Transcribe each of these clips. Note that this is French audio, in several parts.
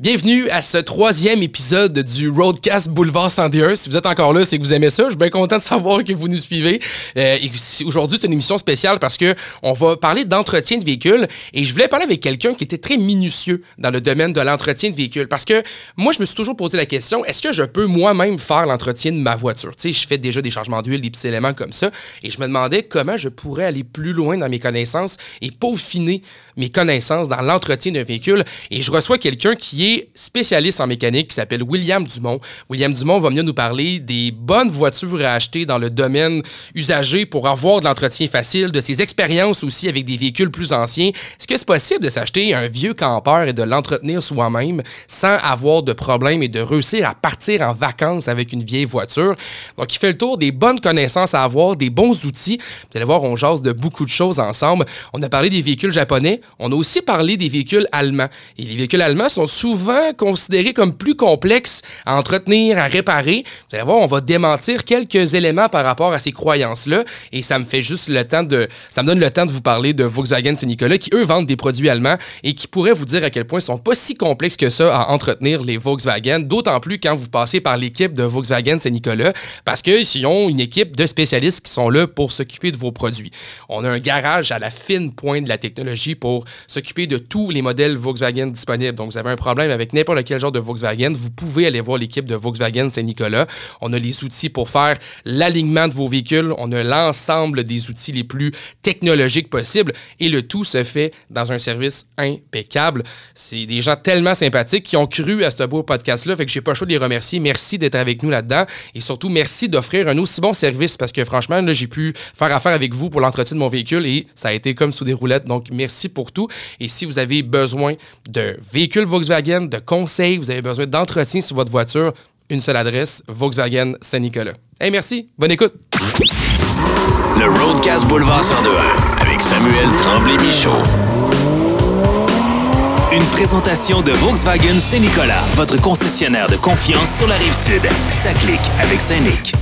Bienvenue à ce troisième épisode du Roadcast Boulevard 101. Si vous êtes encore là, c'est que vous aimez ça. Je suis bien content de savoir que vous nous suivez. Euh, Aujourd'hui, c'est une émission spéciale parce que on va parler d'entretien de véhicules et je voulais parler avec quelqu'un qui était très minutieux dans le domaine de l'entretien de véhicules parce que moi, je me suis toujours posé la question est-ce que je peux moi-même faire l'entretien de ma voiture? Tu sais, je fais déjà des changements d'huile, des petits éléments comme ça et je me demandais comment je pourrais aller plus loin dans mes connaissances et peaufiner mes connaissances dans l'entretien d'un véhicule. Et je reçois quelqu'un qui est spécialiste en mécanique qui s'appelle William Dumont. William Dumont va venir nous parler des bonnes voitures à acheter dans le domaine usagé pour avoir de l'entretien facile, de ses expériences aussi avec des véhicules plus anciens. Est-ce que c'est possible de s'acheter un vieux campeur et de l'entretenir soi-même sans avoir de problème et de réussir à partir en vacances avec une vieille voiture? Donc, il fait le tour des bonnes connaissances à avoir, des bons outils. Vous allez voir, on jase de beaucoup de choses ensemble. On a parlé des véhicules japonais. On a aussi parlé des véhicules allemands. Et les véhicules allemands sont souvent souvent considéré comme plus complexe à entretenir, à réparer. Vous allez voir, on va démentir quelques éléments par rapport à ces croyances-là et ça me fait juste le temps de ça me donne le temps de vous parler de Volkswagen Saint-Nicolas qui eux vendent des produits allemands et qui pourraient vous dire à quel point ils sont pas si complexes que ça à entretenir les Volkswagen, d'autant plus quand vous passez par l'équipe de Volkswagen Saint-Nicolas parce qu'ils ont une équipe de spécialistes qui sont là pour s'occuper de vos produits. On a un garage à la fine pointe de la technologie pour s'occuper de tous les modèles Volkswagen disponibles. Donc vous avez un problème avec n'importe quel genre de Volkswagen, vous pouvez aller voir l'équipe de Volkswagen Saint-Nicolas. On a les outils pour faire l'alignement de vos véhicules. On a l'ensemble des outils les plus technologiques possibles et le tout se fait dans un service impeccable. C'est des gens tellement sympathiques qui ont cru à ce beau podcast-là, fait que j'ai pas le choix de les remercier. Merci d'être avec nous là-dedans et surtout merci d'offrir un aussi bon service parce que franchement, là, j'ai pu faire affaire avec vous pour l'entretien de mon véhicule et ça a été comme sous des roulettes. Donc, merci pour tout. Et si vous avez besoin de véhicules Volkswagen, de conseils, vous avez besoin d'entretien sur votre voiture, une seule adresse, Volkswagen Saint-Nicolas. Hey, merci. Bonne écoute. Le Roadcast Boulevard 102 avec Samuel Tremblay-Michaud. Une présentation de Volkswagen Saint-Nicolas, votre concessionnaire de confiance sur la rive sud. Ça clique avec Saint-Nic.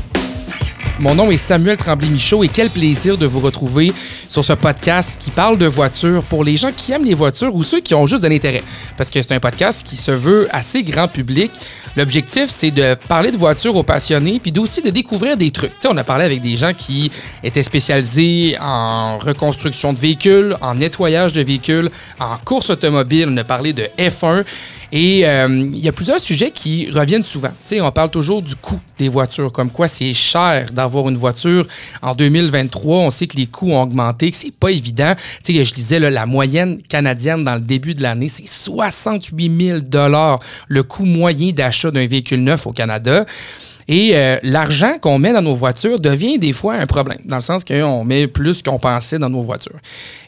Mon nom est Samuel Tremblay-Michaud et quel plaisir de vous retrouver sur ce podcast qui parle de voitures pour les gens qui aiment les voitures ou ceux qui ont juste de l'intérêt. Parce que c'est un podcast qui se veut assez grand public. L'objectif, c'est de parler de voitures aux passionnés puis aussi de découvrir des trucs. on a parlé avec des gens qui étaient spécialisés en reconstruction de véhicules, en nettoyage de véhicules, en course automobile. On a parlé de F1 et euh, il y a plusieurs sujets qui reviennent souvent. on parle toujours du coût des voitures, comme quoi c'est cher d'avoir une voiture en 2023. On sait que les coûts ont augmenté, que c'est pas évident. sais, je disais, la moyenne canadienne dans le début de l'année, c'est 68 000 le coût moyen d'achat d'un véhicule neuf au Canada. Et euh, l'argent qu'on met dans nos voitures devient des fois un problème, dans le sens qu'on met plus qu'on pensait dans nos voitures.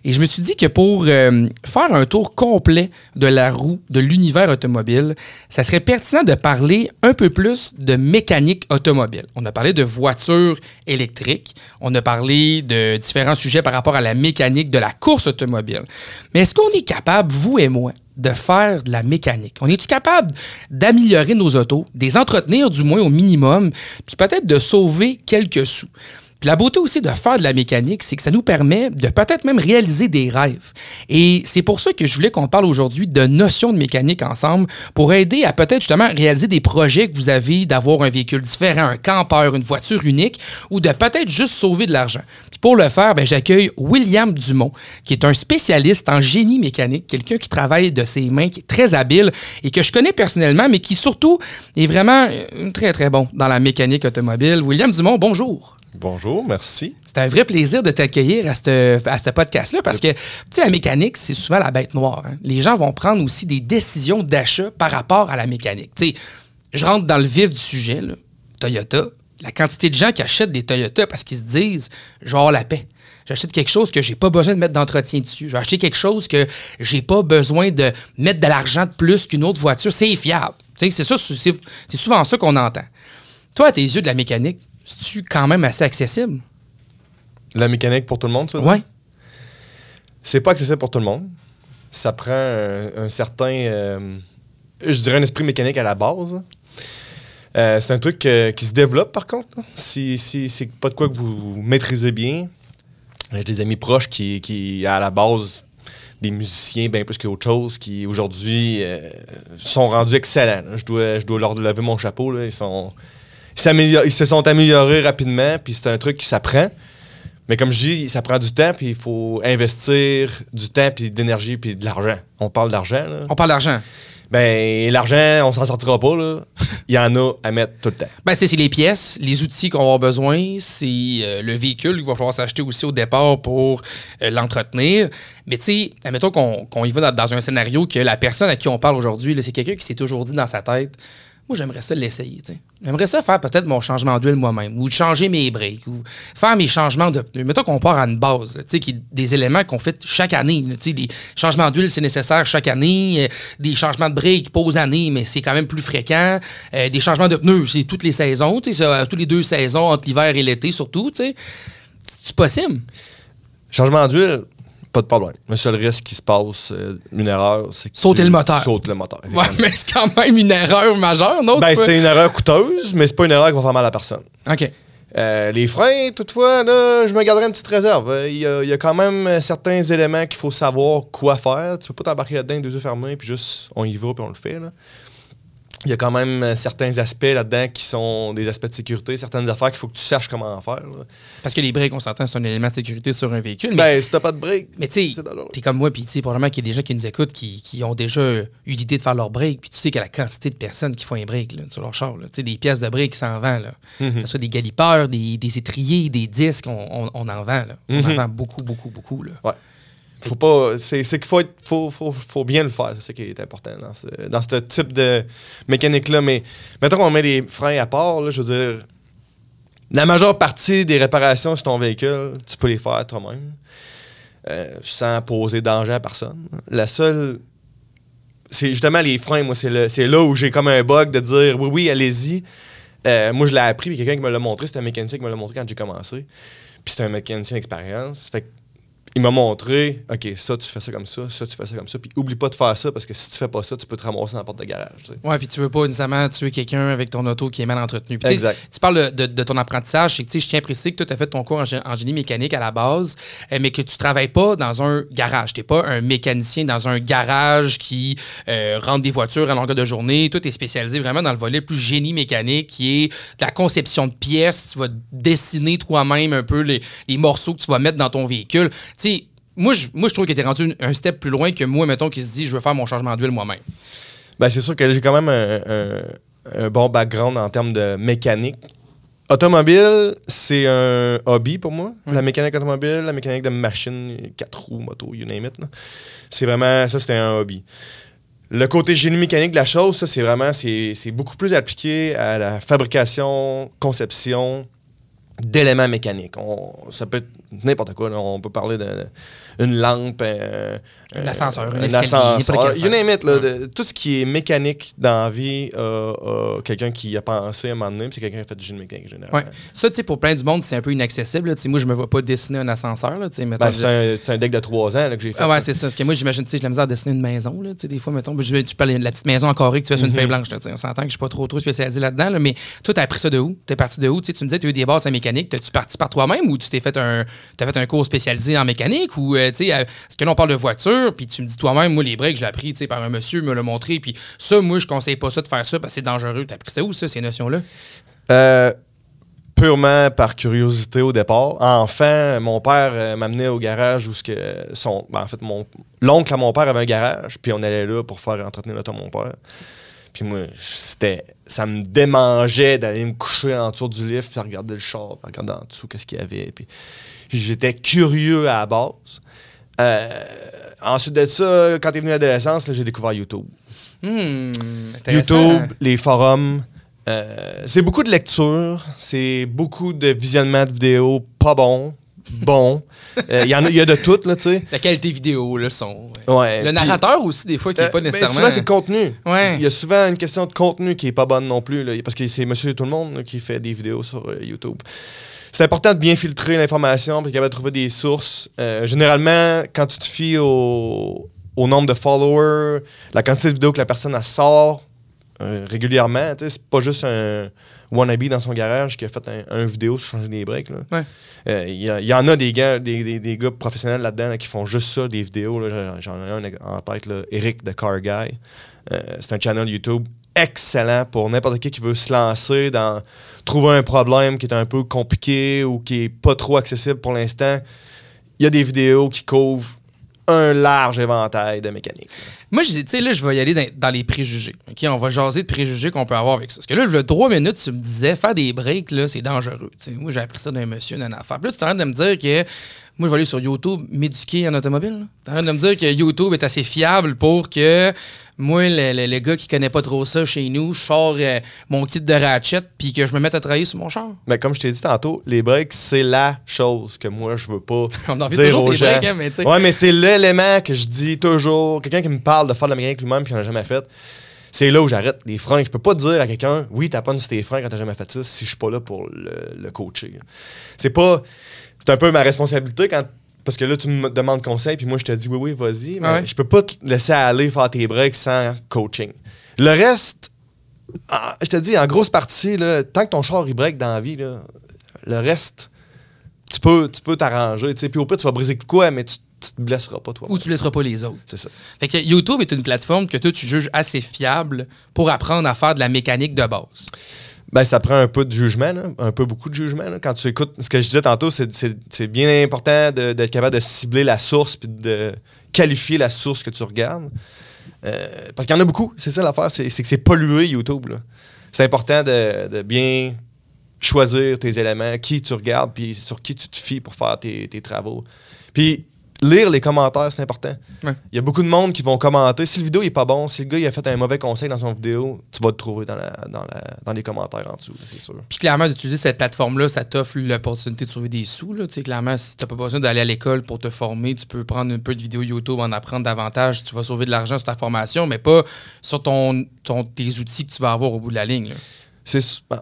Et je me suis dit que pour euh, faire un tour complet de la roue de l'univers automobile, ça serait pertinent de parler un peu plus de mécanique automobile. On a parlé de voitures électriques, on a parlé de différents sujets par rapport à la mécanique de la course automobile. Mais est-ce qu'on est capable, vous et moi, de faire de la mécanique? On est-tu capable d'améliorer nos autos, des entretenir du moins au minimum, puis peut-être de sauver quelques sous? Puis la beauté aussi de faire de la mécanique, c'est que ça nous permet de peut-être même réaliser des rêves. Et c'est pour ça que je voulais qu'on parle aujourd'hui de notions de mécanique ensemble pour aider à peut-être justement réaliser des projets que vous avez d'avoir un véhicule différent, un campeur, une voiture unique ou de peut-être juste sauver de l'argent. Puis pour le faire, ben, j'accueille William Dumont, qui est un spécialiste en génie mécanique, quelqu'un qui travaille de ses mains, qui est très habile et que je connais personnellement, mais qui surtout est vraiment euh, très très bon dans la mécanique automobile. William Dumont, bonjour. Bonjour, merci. C'est un vrai plaisir de t'accueillir à ce à podcast-là parce que, tu sais, la mécanique, c'est souvent la bête noire. Hein. Les gens vont prendre aussi des décisions d'achat par rapport à la mécanique. Tu sais, je rentre dans le vif du sujet, Toyota. La quantité de gens qui achètent des Toyota parce qu'ils se disent, genre la paix. J'achète quelque chose que j'ai pas besoin de mettre d'entretien dessus. J'ai acheté quelque chose que j'ai pas besoin de mettre de l'argent de plus qu'une autre voiture. C'est fiable. C'est souvent ça qu'on entend. Toi, à tes yeux de la mécanique, c'est-tu quand même assez accessible? La mécanique pour tout le monde, ça? Oui. C'est pas accessible pour tout le monde. Ça prend un, certain, euh, je dirais un esprit mécanique à la base. Euh, c'est un truc euh, qui se développe par contre. Si, si c'est pas de quoi que vous maîtrisez bien. J'ai des amis proches qui, qui, à la base, des musiciens bien plus qu'autre chose qui aujourd'hui euh, sont rendus excellents. là. Je dois, je dois leur lever mon chapeau. là. Ils, sont, ils, se sont améliorés rapidement, puis c'est un truc qui s'apprend. Mais comme je dis, ça prend du temps, puis il faut investir du temps, puis d'énergie, puis de l'argent. On parle d'argent, là. On parle d'argent. Ben, l'argent, on s'en sortira pas, là. Il y en a à mettre tout le temps. Ben, c'est c'est les pièces, les outils qu'on va avoir besoin, c'est euh, le véhicule qu'il va falloir s'acheter aussi au départ pour euh, l'entretenir. Mais tu sais, admettons qu'on qu'on y va dans, dans un scénario que la personne à qui on parle aujourd'hui, là, c'est quelqu'un qui s'est toujours dit dans sa tête Moi, j'aimerais ça l'essayer. J'aimerais ça faire peut-être mon changement d'huile moi-même, ou changer mes breaks, ou faire mes changements de pneus. Mettons qu'on part à une base, des éléments qu'on fait chaque année. des changements d'huile, c'est nécessaire chaque année. euh, des changements de pas aux années, mais c'est quand même plus fréquent. Euh, des changements de pneus, c'est toutes les saisons, tous les deux saisons, entre l'hiver et l'été surtout. C'est possible? Changement d'huile, pas de problème. Le seul risque qui se passe, euh, une erreur, c'est que Sauter tu le moteur. Sautes le moteur. Ouais, mais c'est quand même une erreur majeure, non? Ben, pas- c'est une erreur coûteuse, mais c'est pas une erreur qui va faire mal à personne. OK. Euh, les freins, toutefois, là, je me garderai une petite réserve. Euh, Il y, a, il y a quand même euh, certains éléments qu'il faut savoir quoi faire. Tu peux pas t'embarquer là-dedans, deux yeux fermés, puis juste on y va, puis on le fait. là. Il y a quand même euh, certains aspects là-dedans qui sont des aspects de sécurité, certaines affaires qu'il faut que tu saches comment en faire. là. Parce que les breaks, on s'entend, c'est un élément de sécurité sur un véhicule. Mais, Ben, si t'as pas de break, mais tu sais, t'es comme moi, puis tu sais, probablement qu'il y a des gens qui nous écoutent qui, qui ont déjà eu l'idée de faire leur break, puis tu sais qu'il y a la quantité de personnes qui font un break là, sur leur char. Tu sais, des pièces de break qui s'en vendent. Là. Mhm. Que ce soit des galipeurs, des, des étriers, des disques, on, on- on en vend. Là. On en Mhm. vend beaucoup, beaucoup, beaucoup. Là. Ouais. Faut pas. C'est qu'il faut, être- faut, faut, faut bien le faire. C'est ça qui est important dans ce, dans ce type de mécanique-là. Mais mettons qu'on met les freins à part, là, je veux dire. La majeure partie des réparations sur ton véhicule, tu peux les faire toi-même. euh, sans poser danger à personne. La seule. C'est justement les freins, moi, c'est là où j'ai comme un bug de dire oui, oui, allez-y. Euh, moi, je l'ai appris, puis quelqu'un qui me l'a montré, c'était un mécanicien qui me l'a montré quand j'ai commencé. Puis c'était un mécanicien d'expérience. Fait il m'a montré, OK, ça, tu fais ça comme ça, ça, tu fais ça comme ça. Puis oublie pas de faire ça parce que si tu fais pas ça, tu peux te ramasser dans la porte de garage. tu sais. Ouais, puis tu veux pas nécessairement tuer quelqu'un avec ton auto qui est mal entretenu. Puis, Exact. Tu parles de, de- de ton apprentissage, c'est que je tiens à préciser que toi, tu as fait ton cours en, gé- en génie mécanique à la base, euh, mais que tu travailles pas dans un garage. Tu pas un mécanicien dans un garage qui euh, rentre des voitures à longueur de journée. Toi, tu es spécialisé vraiment dans le volet plus génie mécanique, qui est de la conception de pièces. Tu vas dessiner toi-même un peu les, les morceaux que tu vas mettre dans ton véhicule. Sais, moi, je, moi, je trouve tu es rendu un step plus loin que moi, mettons, qui se dit, je veux faire mon changement d'huile moi-même. Ben, c'est sûr que j'ai quand même un, un- un bon background en termes de mécanique. Automobile, c'est un hobby pour moi. La mécanique automobile, la mécanique de machine, quatre roues, moto, you name it. C'est vraiment, ça, c'était un hobby. Le côté génie mécanique de la chose, ça, c'est vraiment, c'est c'est beaucoup plus appliqué à la fabrication, conception d'éléments mécaniques. On- ça peut être n'importe quoi. là. On peut parler d'une lampe, un, Un ascenseur, un un ascenseur, you name it, là, affaire. de- tout ce qui est mécanique dans la vie, euh, euh, quelqu'un qui a pensé à un moment donné, c'est quelqu'un qui a fait du génie mécanique général. Ouais. Ça, tu sais, pour plein du monde, c'est un peu inaccessible. là. Moi, je me vois pas dessiner un ascenseur. Ben, je- c'est un, c'est un deck de 3 ans là, que j'ai fait. Ah ouais, c'est ça. Parce que moi, j'imagine, j'ai la misère à dessiner une maison. Là, des fois, mettons, je- tu parles de la petite maison en carré que tu fais sur une feuille blanche. on s'entend que je suis pas trop, trop spécialisé là-dedans. là, mais toi, tu as appris ça de où? Tu es parti de où? Tu me disais, tu as eu des bases en mécanique. T'as-tu parti par toi-même ou tu t'es fait un, t'as fait un cours spécialisé en mécanique? Ou, euh, tu sais, euh, que là, on parle de voiture, puis tu me dis toi-même, moi, les breaks, je l'ai appris par un monsieur, me l'a montré. Puis ça, moi, je conseille pas ça de faire ça parce que c'est dangereux. Tu as appris ça où, ça, ces notions-là? Euh, purement par curiosité au départ. Enfant, mon père euh, m'amenait au garage où ce que son, ben, en fait, mon l'oncle à mon père avait un garage, puis on allait là pour faire entretenir l'auto mon père. Puis moi, c'était, ça me démangeait d'aller me coucher en dessous du livre puis regarder le char, puis regarder en dessous qu'est-ce qu'il y avait. Puis j'étais curieux à la base. Euh, ensuite de ça, quand est venu l'adolescence, j'ai découvert YouTube. Hmm. YouTube, les forums. euh, c'est beaucoup de lecture, c'est beaucoup de visionnement de vidéos pas bon. Euh, Il y, en a- y a de tout, là, tu sais. La qualité vidéo, le son. Ouais. Le Puis, narrateur aussi, des fois, qui n'est euh, pas ben, nécessairement. souvent, c'est le contenu. Ouais. Il y a souvent une question de contenu qui est pas bonne non plus, là, parce que c'est monsieur tout le monde là, qui fait des vidéos sur euh, YouTube. C'est important de bien filtrer l'information, puis capable de trouver des sources. Euh, généralement, quand tu te fies au, au nombre de followers, la quantité de vidéos que la personne elle sort, euh, régulièrement. C'est pas juste un wannabe dans son garage qui a fait un, un vidéo sur changer des breaks. là. Ouais. Euh, Il y, il en a des gars, des, des- des gars professionnels là-dedans là, qui font juste ça, des vidéos. J'en j'en ai un en tête, là, Eric de Car Guy. Euh, c'est un channel YouTube excellent pour n'importe qui qui veut se lancer dans trouver un problème qui est un peu compliqué ou qui est pas trop accessible pour l'instant. Il y a des vidéos qui couvrent un large éventail de mécanique. Moi, je dis, tu sais, là, je vais y aller dans, les préjugés. OK? On va jaser de préjugés qu'on peut avoir avec ça. Parce que là, le trois minutes, tu me disais, faire des breaks, là, c'est dangereux. Tu sais, moi, j'ai appris ça d'un monsieur, d'une affaire. Puis là, tu es en train de me dire que moi, je vais aller sur YouTube m'éduquer en automobile. Tu es en train de me dire que YouTube est assez fiable pour que moi, le, le- le gars qui connaît pas trop ça chez nous, je sors euh, mon kit de ratchet puis que je me mette à travailler sur mon char. Mais comme je t'ai dit tantôt, les breaks, c'est la chose que moi, je veux pas On en dire toujours aux les gens. breaks, hein, mais tu sais. Ouais, mais c'est l'élément que je dis toujours. Quelqu'un qui me parle de faire de la mécanique lui-même puis qui n'en a jamais fait, c'est là où j'arrête. Les freins, je peux pas dire à quelqu'un, oui, t'as pas sur tes freins quand t'as jamais fait ça, si je suis pas là pour le, le coacher. C'est pas. C'est un peu ma responsabilité quand. Parce que là, tu me demandes conseil, puis moi, je te dis, oui, oui, vas-y. Mais ouais. je peux pas te laisser aller faire tes breaks sans coaching. Le reste, ah, je te dis, en grosse partie, là, tant que ton char il break dans la vie, là, le reste, tu peux tu peux t'arranger. tu sais. Puis au pire, tu vas briser de quoi, mais tu, tu te blesseras pas, toi. Ou tu laisseras pas les autres. C'est ça. Fait que YouTube est une plateforme que toi, tu juges assez fiable pour apprendre à faire de la mécanique de base. Ben, ça prend un peu de jugement, un peu beaucoup de jugement. Quand tu écoutes, ce que je disais tantôt, c'est- bien important d'être capable de cibler la source puis de qualifier la source que tu regardes. Euh, parce qu'il y en a beaucoup, c'est ça l'affaire, c'est que c'est pollué YouTube. C'est important de, de bien choisir tes éléments, qui tu regardes, puis sur qui tu te fies pour faire tes, tes travaux. Puis lire les commentaires, c'est important. Ouais. Il y a beaucoup de monde qui vont commenter. Si le vidéo n'est pas bon, si le gars il a fait un mauvais conseil dans son vidéo, tu vas te trouver dans, la, dans, la- dans les commentaires en dessous, c'est sûr. Puis clairement, d'utiliser cette plateforme-là, ça t'offre l'opportunité de trouver des sous. Là. Tu sais, clairement, si tu n'as pas besoin d'aller à l'école pour te former, tu peux prendre un peu de vidéos YouTube, en apprendre davantage. Tu vas sauver de l'argent sur ta formation, mais pas sur ton, ton- tes outils que tu vas avoir au bout de la ligne. C'est bon.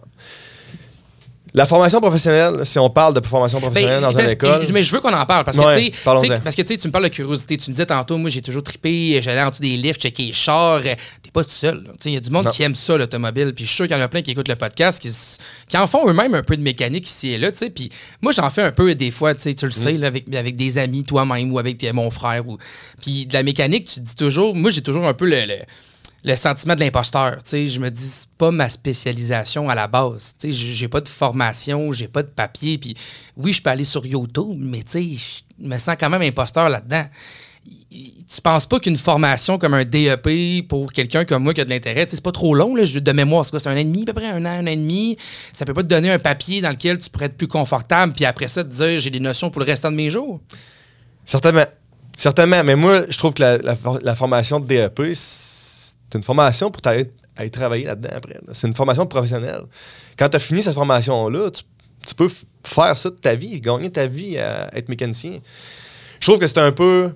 La formation professionnelle, si on parle de formation professionnelle Ben, dans parce- une école, Mais je veux qu'on en parle parce que, Ouais, sais, sais, parce que tu sais, tu me parles de curiosité. Tu me disais tantôt, moi, j'ai toujours trippé, j'allais en dessous des lifts, checker les chars. T'es pas tout seul. sais, Il y a du monde Non. qui aime ça, l'automobile. Puis je suis sûr qu'il y en a plein qui écoutent le podcast qui, en font eux-mêmes un peu de mécanique ici et là. sais. Puis moi, j'en fais un peu des fois, tu sais, tu le sais, Mm. là, avec, avec des amis, toi-même ou avec mon frère. Ou... Puis de la mécanique, tu te dis toujours, moi, j'ai toujours un peu le. le- le sentiment de l'imposteur. Je me dis, c'est pas ma spécialisation à la base. Sais, j'ai pas de formation, j'ai pas de papier. Puis oui, je peux aller sur YouTube, mais je me sens quand même imposteur là-dedans. Tu penses pas qu'une formation comme un DEP pour quelqu'un comme moi qui a de l'intérêt, c'est pas trop long, là, je- de mémoire, c'est quoi? C'est un an et demi, à peu près, un an, un an et demi. Ça peut pas te donner un papier dans lequel tu pourrais être plus confortable, puis après ça, te dire, j'ai des notions pour le restant de mes jours. certainement. Certainement, mais moi, je trouve que la, la for- la formation de DEP, une formation pour aller travailler là-dedans après. C'est une formation professionnelle. Quand tu as fini cette formation-là, tu, peux faire ça de ta vie, gagner ta vie à être mécanicien. Je trouve que c'est un peu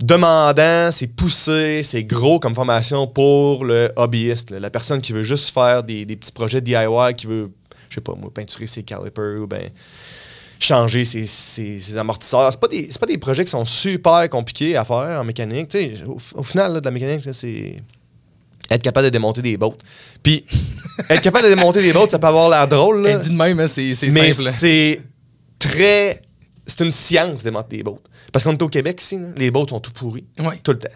demandant, c'est poussé, c'est gros comme formation pour le hobbyiste, la personne qui veut juste faire des, des petits projets DIY, qui veut, je sais pas moi, peinturer ses calipers ou ben changer ses, ses- ses amortisseurs. C'est pas, des, pas des projets qui sont super compliqués à faire en mécanique. Au, au final, là, de la mécanique, c'est être capable de démonter des bottes. Puis, être capable de démonter des bottes, ça peut avoir l'air drôle. là. Elle dit de même, hein, c'est Mais simple. c'est très. C'est une science démonter des bottes. Parce qu'on est au Québec ici, là, les bottes sont tout pourris. Tout le temps.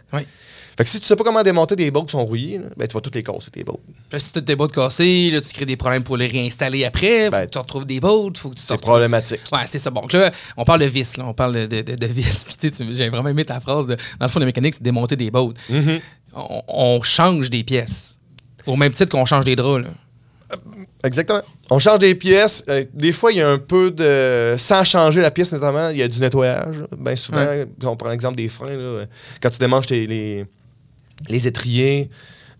Fait que si tu sais pas comment démonter des bottes qui sont rouillées, là, ben tu vas toutes les casser, tes bottes. Puis si tu tes bottes cassées, là, tu crées des problèmes pour les réinstaller après. Faut Ben, que tu retrouves des bottes, faut que tu C'est problématique. Ouais, c'est ça. Bon, donc là, on parle de vis, là. On parle de, de, vis. Puis, tu j'ai vraiment aimé ta phrase de, dans le fond, la mécanique, c'est démonter des bottes. Mm-hmm. on, on change des pièces. Au même titre qu'on change des draps, là. Exactement. On change des pièces. Euh, des fois, il y a un peu de. Sans changer la pièce, notamment, il y a du nettoyage. Bien souvent, Ouais. On prend l'exemple des freins. là, quand tu démanges tes- les, les étriers,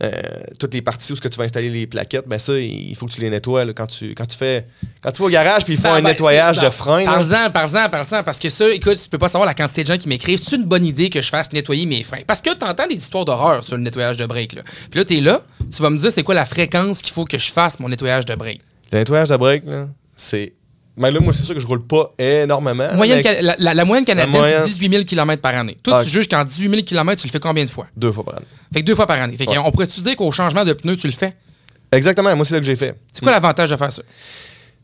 euh, toutes les parties où ce que tu vas installer les plaquettes, ben ça, il faut que tu les nettoies là, quand, tu, quand tu fais. Quand tu vas au garage puis ils font Ben, un ben, nettoyage de frein. là. Parle-en, parle-en, parle-en, parce que ça, écoute, tu peux pas savoir la quantité de gens qui m'écrivent. C'est une bonne idée que je fasse nettoyer mes freins. Parce que tu entends des histoires d'horreur sur le nettoyage de break. Là. Puis là, tu es là, tu vas me dire c'est quoi la fréquence qu'il faut que je fasse mon nettoyage de break. Le nettoyage de break, là, c'est Mais là, moi, c'est sûr que je roule pas énormément. Moyenne mais ca- la, la- la moyenne canadienne, moyenne- c'est 18 000 km par année. Toi, Ah, tu juges qu'en 18 000 km, tu le fais combien de fois? Deux fois par année. Fait que deux fois par année. Fait que Ouais. on pourrait-tu dire qu'au changement de pneus, tu le fais? Exactement, moi, c'est là que j'ai fait. C'est quoi l'avantage de faire ça?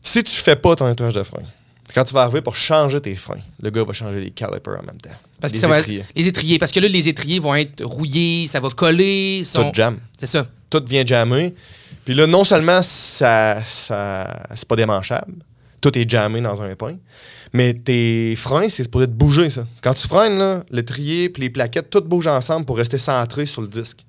Si tu fais pas ton nettoyage de frein, quand tu vas arriver pour changer tes freins, le gars va changer les calipers en même temps. Parce que Les va étriers. les étriers. Parce que là, les étriers vont être rouillés, ça va coller. sont- Tout jam. C'est ça. Tout vient jammer. Puis là, non seulement ça, ça c'est pas démanchable, tout est jammé dans un point, mais tes freins, c'est pour être bouger, ça. Quand tu freines, là, l'étrier puis les plaquettes, tout bouge ensemble pour rester centré sur le disque.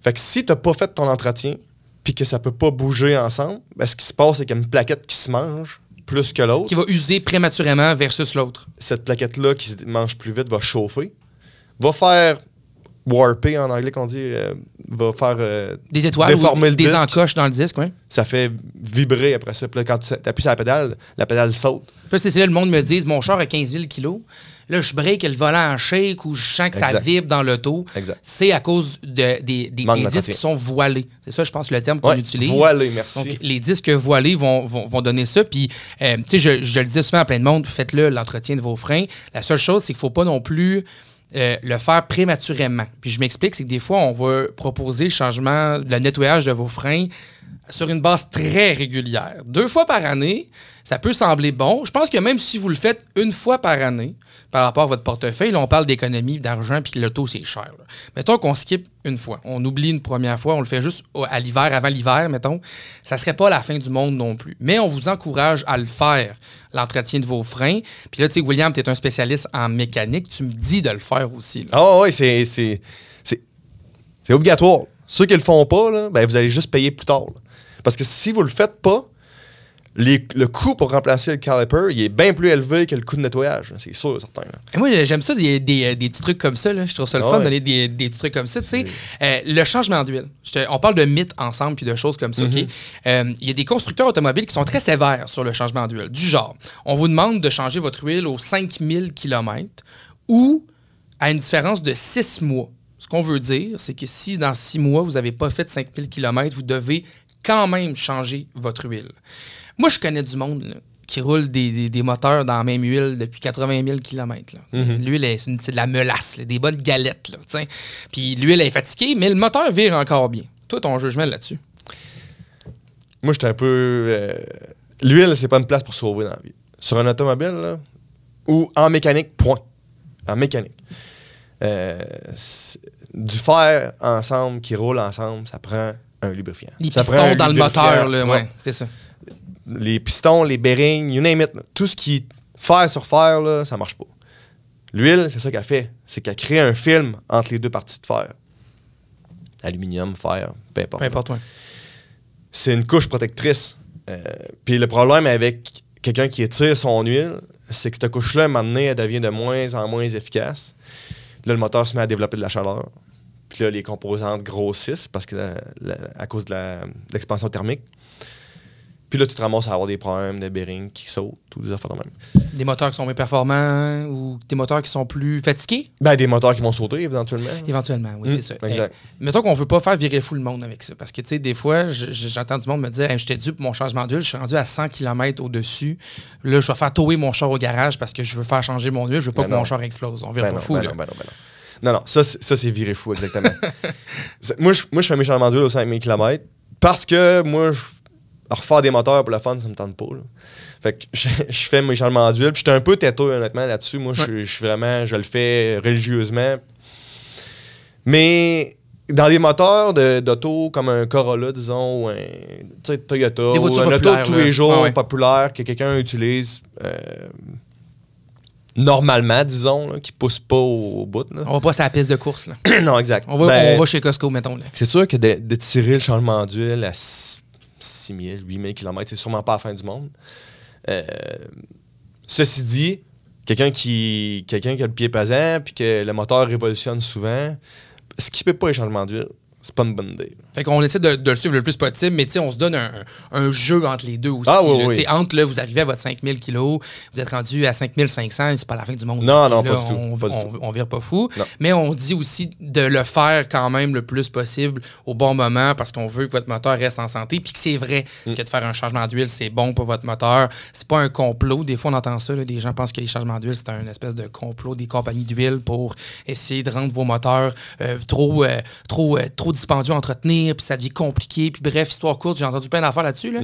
Fait que si t'as pas fait ton entretien, puis que ça peut pas bouger ensemble, ben, ce qui se passe, c'est qu'il y a une plaquette qui se mange plus que l'autre. Qui va user prématurément versus l'autre. cette plaquette-là qui se mange plus vite va chauffer, va faire warper en anglais qu'on dit, euh, va faire, euh, Des étoiles Déformer ou le des disque. encoches dans le disque, oui. ça fait vibrer après ça. Puis là, quand tu appuies sur la pédale, la pédale saute. Puis c'est là le monde me dit mon char a 15 000 kilos. Là, je break le volant en shake ou je sens que ça vibre dans l'auto. Exact. C'est à cause de, des, des- des disques qui sont voilés. C'est ça, je pense, le terme qu'on Ouais, utilise. voilés, merci. Donc, les disques voilés vont, vont, vont donner ça. Puis, euh, tu sais, je, je le disais souvent à plein de monde, faites-le, l'entretien de vos freins. La seule chose, c'est qu'il ne faut pas non plus euh, le faire prématurément. Puis, je m'explique, c'est que des fois, on va proposer le changement, le nettoyage de vos freins sur une base très régulière. Deux fois par année, ça peut sembler bon. Je pense que même si vous le faites une fois par année, par rapport à votre portefeuille, on parle d'économie, d'argent, puis l'auto, c'est cher. Mettons qu'on skip une fois. On oublie une première fois, on le fait juste à l'hiver, avant l'hiver, mettons. Ça serait pas la fin du monde non plus. Mais on vous encourage à le faire, l'entretien de vos freins. Puis là, tu sais, William, tu es un spécialiste en mécanique. Tu me dis de le faire aussi. Ah oui, c'est, c'est, obligatoire. Ceux qui le font pas, ben, vous allez juste payer plus tard. Parce que si vous le faites pas, les- le coût pour remplacer le caliper, il est bien plus élevé que le coût de nettoyage. C'est sûr, certain. là. Et moi, j'aime ça, des, des- des petits trucs comme ça. là. Je trouve ça le Ah fun de ouais. donner des, des petits trucs comme ça. Tu sais, Euh, le changement d'huile. On parle de mythes ensemble puis de choses comme ça. OK? Euh, Il y a des constructeurs automobiles qui sont très sévères sur le changement d'huile. Du genre, on vous demande de changer votre huile aux 5000 km ou à une différence de 6 mois. Ce qu'on veut dire, c'est que si dans 6 mois, vous n'avez pas fait 5000 km, vous devez quand même changer votre huile. Moi, je connais du monde là, qui roule des, des- des moteurs dans la même huile depuis 80 000 km. L'huile, est- c'est de la melasse, là, des bonnes galettes. Là. Puis l'huile est fatiguée, mais le moteur vire encore bien. Toi, ton jugement là-dessus? Moi, j'étais un peu. euh, L'huile, c'est pas une place pour sauver dans la vie. Sur un automobile, là, ou en mécanique, point. En mécanique. Euh, du fer ensemble, qui roule ensemble, ça prend un lubrifiant. Les Ça pistons dans le moteur, là, Ouais. ouais, c'est ça. Les pistons, les bearings, you name it. Tout ce qui est fer sur fer, là, ça marche pas. L'huile, c'est ça qu'elle fait. C'est qu'elle crée un film entre les deux parties de fer. Aluminium, fer, peu importe. Peu importe, ouais. c'est une couche protectrice. Euh, Puis le problème avec quelqu'un qui étire son huile, c'est que cette couche-là, à un moment donné, elle devient de moins en moins efficace. Là, le moteur se met à développer de la chaleur. Puis là, les composantes grossissent parce que la- la- à cause de l'expansion thermique. Puis là, tu te ramasses à avoir des problèmes de bearing qui sautent ou des affaires de même. Des moteurs qui sont moins performants ou des moteurs qui sont plus fatigués? Ben, des moteurs qui vont sauter éventuellement. Éventuellement, oui, Mm, c'est ça. exact. Eh, mettons qu'on veut pas faire virer fou le monde avec ça. Parce que, tu sais, des fois, je- je- j'entends du monde me dire Hey, J'étais dû pour mon changement d'huile, je suis rendu à 100 km au-dessus. Là, je vais faire tower mon char au garage parce que je veux faire changer mon huile, je veux pas Ben que mon char explose. On vire Ben pas non, fou, ben là. non, ben non, non. Ça, c'est- ça, c'est viré fou, exactement. Moi, je, moi, je fais mes changements d'huile aux 5000 km parce que moi, je, refaire des moteurs pour le fun, ça me tente pas. là. Fait que je, je fais mes changements d'huile. Puis j'étais un peu têteux, honnêtement, là-dessus. Moi, je, je suis vraiment, je le fais religieusement. Mais dans des moteurs de- d'auto comme un Corolla, disons, ou un Toyota, ou un auto de tous là. les jours Ah ouais. populaire que quelqu'un utilise euh, normalement, disons, là, qui pousse pas au, bout. là. On va pas sur la piste de course. Là. non, exact. On, va, Ben, on va chez Costco, mettons. C'est sûr que de, de tirer le changement d'huile à 6 000, 8 000 km, c'est sûrement pas la fin du monde. Euh, ceci dit, quelqu'un qui, quelqu'un qui a le pied pesant puis que le moteur révolutionne souvent, skipper pas les changements d'huile. C'est pas une bonne idée. Fait qu'on essaie de, de le suivre le plus possible, mais tu sais, on se donne un, un jeu entre les deux aussi. Ah oui, là. oui. Entre, là, vous arrivez à votre 5000 kilos, vous êtes rendu à 5500, c'est pas la fin du monde. Non, non, là, pas du tout, On, pas du on- tout. on vire pas fou. Non. Mais on dit aussi de le faire quand même le plus possible au bon moment parce qu'on veut que votre moteur reste en santé. Puis que c'est vrai Mm. que de faire un changement d'huile, c'est bon pour votre moteur. C'est pas un complot. Des fois, on entend ça. là, des gens pensent que les changements d'huile, c'est un espèce de complot des compagnies d'huile pour essayer de rendre vos moteurs euh, trop, euh, trop, euh, trop dispendieux à entretenir. Puis ça devient compliqué. Puis bref, histoire courte, j'ai entendu plein d'affaires là-dessus. Là.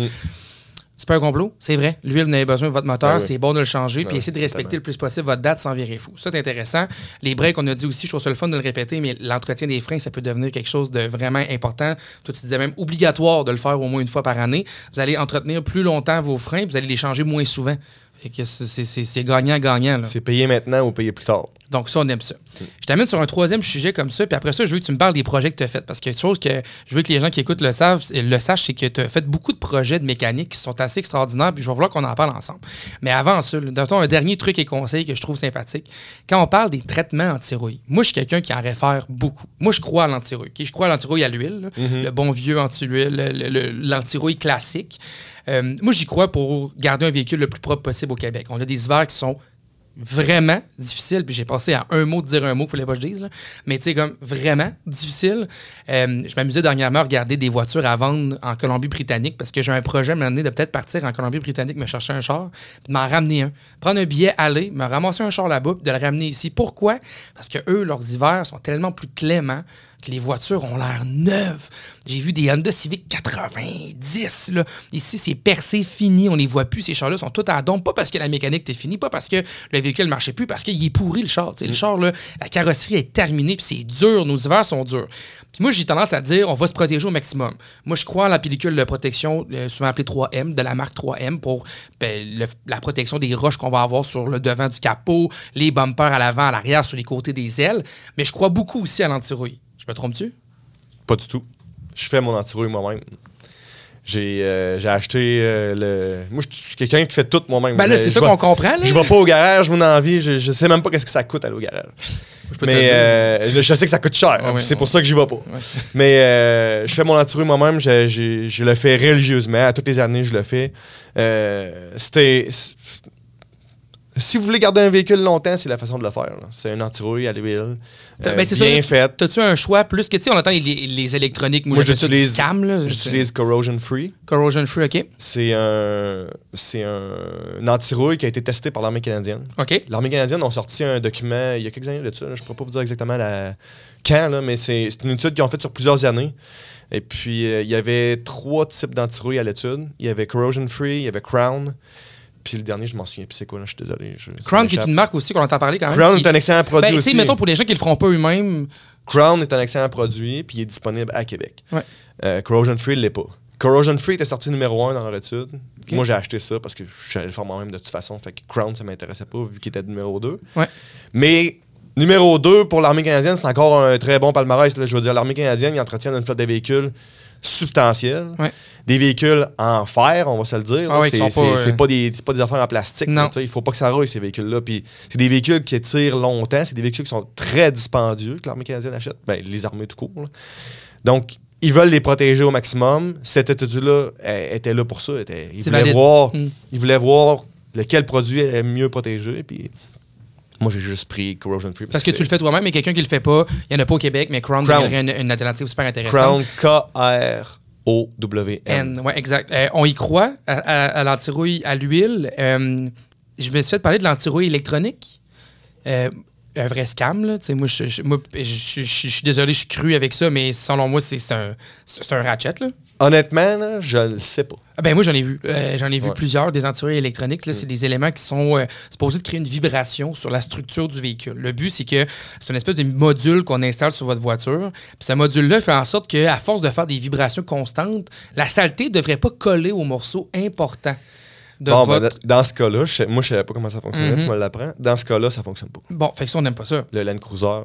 C'est pas un complot, c'est vrai. L'huile, vous avez besoin de votre moteur, Ben oui. c'est bon de le changer, puis oui, essayez de respecter le plus possible votre date sans virer fou. Ça, c'est intéressant. Les breaks, on a dit aussi, je trouve ça le fun de le répéter, mais l'entretien des freins, ça peut devenir quelque chose de vraiment important. Toi, tu disais même obligatoire de le faire au moins une fois par année. Vous allez entretenir plus longtemps vos freins, vous allez les changer moins souvent. Fait que c'est- gagnant-gagnant. C'est payé maintenant ou payé plus tard. Donc, ça, on aime ça. Je t'amène sur un troisième sujet comme ça, puis après ça, je veux que tu me parles des projets que tu as faits. Parce que quelque chose que je veux que les gens qui écoutent le, savent, le sachent, c'est que tu as fait beaucoup de projets de mécanique qui sont assez extraordinaires, puis je vais vouloir qu'on en parle ensemble. Mais avant ça, là, donne-toi un dernier truc et conseil que je trouve sympathique. Quand on parle des traitements anti-rouille, moi, je suis quelqu'un qui en réfère beaucoup. Moi, je crois à l'anti-rouille. ok? Je crois à l'anti-rouille à l'huile, là. le bon vieux anti-huile, le- le- l'anti-rouille classique. Euh, moi, j'y crois pour garder un véhicule le plus propre possible au Québec. On a des hivers qui sont vraiment difficiles, puis j'ai passé à un mot de dire un mot qu'il fallait pas que je dise, mais tu sais, comme vraiment difficile. Euh, je m'amusais dernièrement à regarder des voitures à vendre en Colombie-Britannique parce que j'ai un projet à de peut-être partir en Colombie-Britannique, me chercher un char, puis de m'en ramener un. Prendre un billet, aller, me ramasser un char là-bas, puis de le ramener ici. Pourquoi? Parce que eux, leurs hivers sont tellement plus cléments que les voitures ont l'air neuves. J'ai vu des Honda Civic 90. Là. Ici, c'est percé, fini. On les voit plus. Ces chars-là sont tous à don. Pas parce que la mécanique était finie, pas parce que le véhicule ne marchait plus, parce qu'il est pourri, le char. Le char, là, la carrosserie est terminée, puis c'est dur. Nos hivers sont durs. Puis moi, j'ai tendance à dire, on va se protéger au maximum. Moi, je crois en la pellicule de protection, euh, souvent appelée 3M, de la marque 3M, pour ben, le- la protection des roches qu'on va avoir sur le devant du capot, les bumpers à l'avant, à l'arrière, sur les côtés des ailes. Mais je crois beaucoup aussi à l'antirouille. Me trompe-tu? Pas du tout. Je fais mon anti-rouille moi-même. J'ai euh, j'ai acheté euh, le. Moi, je suis quelqu'un qui fait tout moi-même. Ben là, c'est ça qu'on comprend. Là. Je vais pas au garage, mon envie. Je, je sais même pas qu'est-ce que ça coûte aller au garage. Je peux Mais euh, je sais que ça coûte cher. Ouais, ouais, c'est ouais. pour ça que j'y vais pas. Mais euh, je fais mon anti-rouille moi-même. Je, je- je le fais religieusement. À toutes les années, je le fais. Euh, C'était. Si vous voulez garder un véhicule longtemps, c'est la façon de le faire. là. C'est un anti-rouille à l'huile. Euh, ben, c'est bien fait. T'as-tu un choix plus que, tu sais, on entend les, les électroniques. Moi, Moi, j'appelle ça du j'utilise- scam, là. J'utilise Corrosion Free. Corrosion Free, OK. C'est un, c'est un, un anti-rouille qui a été testé par l'armée canadienne. OK. L'armée canadienne ont sorti un document il y a quelques années de ça. là. Je ne pourrais pas vous dire exactement la... quand, là, mais c'est c'est une étude qu'ils ont faite sur plusieurs années. Et puis, euh, il y avait trois types d'anti-rouille à l'étude. Il y avait Corrosion Free, il y avait Crown. Puis le dernier, je m'en souviens plus c'est quoi, là, je suis désolé. je- Crown, qui est une marque aussi qu'on entend parler quand même. Crown qui- est un excellent produit Ben, tu sais, aussi. mettons pour les gens qui le feront pas eux-mêmes. Crown est un excellent produit, puis il est disponible à Québec. Ouais. Euh, Corrosion Free ne l'est pas. Corrosion Free était sorti numéro un dans leur étude. Moi, j'ai acheté ça parce que je suis allé le faire moi-même de toute façon. Fait que Crown, ça m'intéressait pas vu qu'il était numéro 2. Ouais. Mais numéro 2 pour l'armée canadienne, c'est encore un très bon palmarès. là. Je veux dire, l'armée canadienne, ils entretiennent une flotte de véhicules substantielle. Ouais. Des véhicules en fer, on va se le dire. là. Ah ouais, c'est pas, euh, pas, des, c'est pas des affaires en plastique. là, Non. sais. il faut pas que ça rouille, ces véhicules-là. C'est des véhicules qui tirent longtemps. C'est des véhicules qui sont très dispendieux que l'armée canadienne achète. Ben, les armées tout court. là. Donc, ils veulent les protéger au maximum. Cette étude-là était là pour ça. Elle était- ils, voulaient voir, Mm. ils voulaient voir lequel produit est mieux protégé. Puis moi, j'ai juste pris Corrosion Free. Parce que tu le fais toi-même, mais quelqu'un qui le fait pas, il y en a pas au Québec, mais Crown, Crown. une, une alternative super intéressante. Crown K-R-O-W-N. N, ouais, exact. Euh, on y croit à, à, à l'antirouille à l'huile. Euh, je me suis fait parler de l'antirouille électronique. Euh, un vrai scam, là. Moi, je, je- moi, je, je- je- je suis désolé, je suis cru avec ça, mais selon moi, c'est un, c'est un ratchet, là. Honnêtement, là, je le sais pas. Ah ben moi j'en ai vu, Euh, j'en ai vu Ouais. plusieurs des antirouilles électroniques. Là, c'est des éléments qui sont euh, supposés de créer une vibration sur la structure du véhicule. Le but c'est que c'est une espèce de module qu'on installe sur votre voiture. Puis ce module-là fait en sorte que à force de faire des vibrations constantes, la saleté ne devrait pas coller aux morceaux importants de Bon, ben, votre. dans ce cas-là, je sais- moi, je savais pas comment ça fonctionnait. Tu me l'apprends. Dans ce cas-là, ça fonctionne pas. Bon, fait que ça on n'aime pas ça. Le Land Cruiser,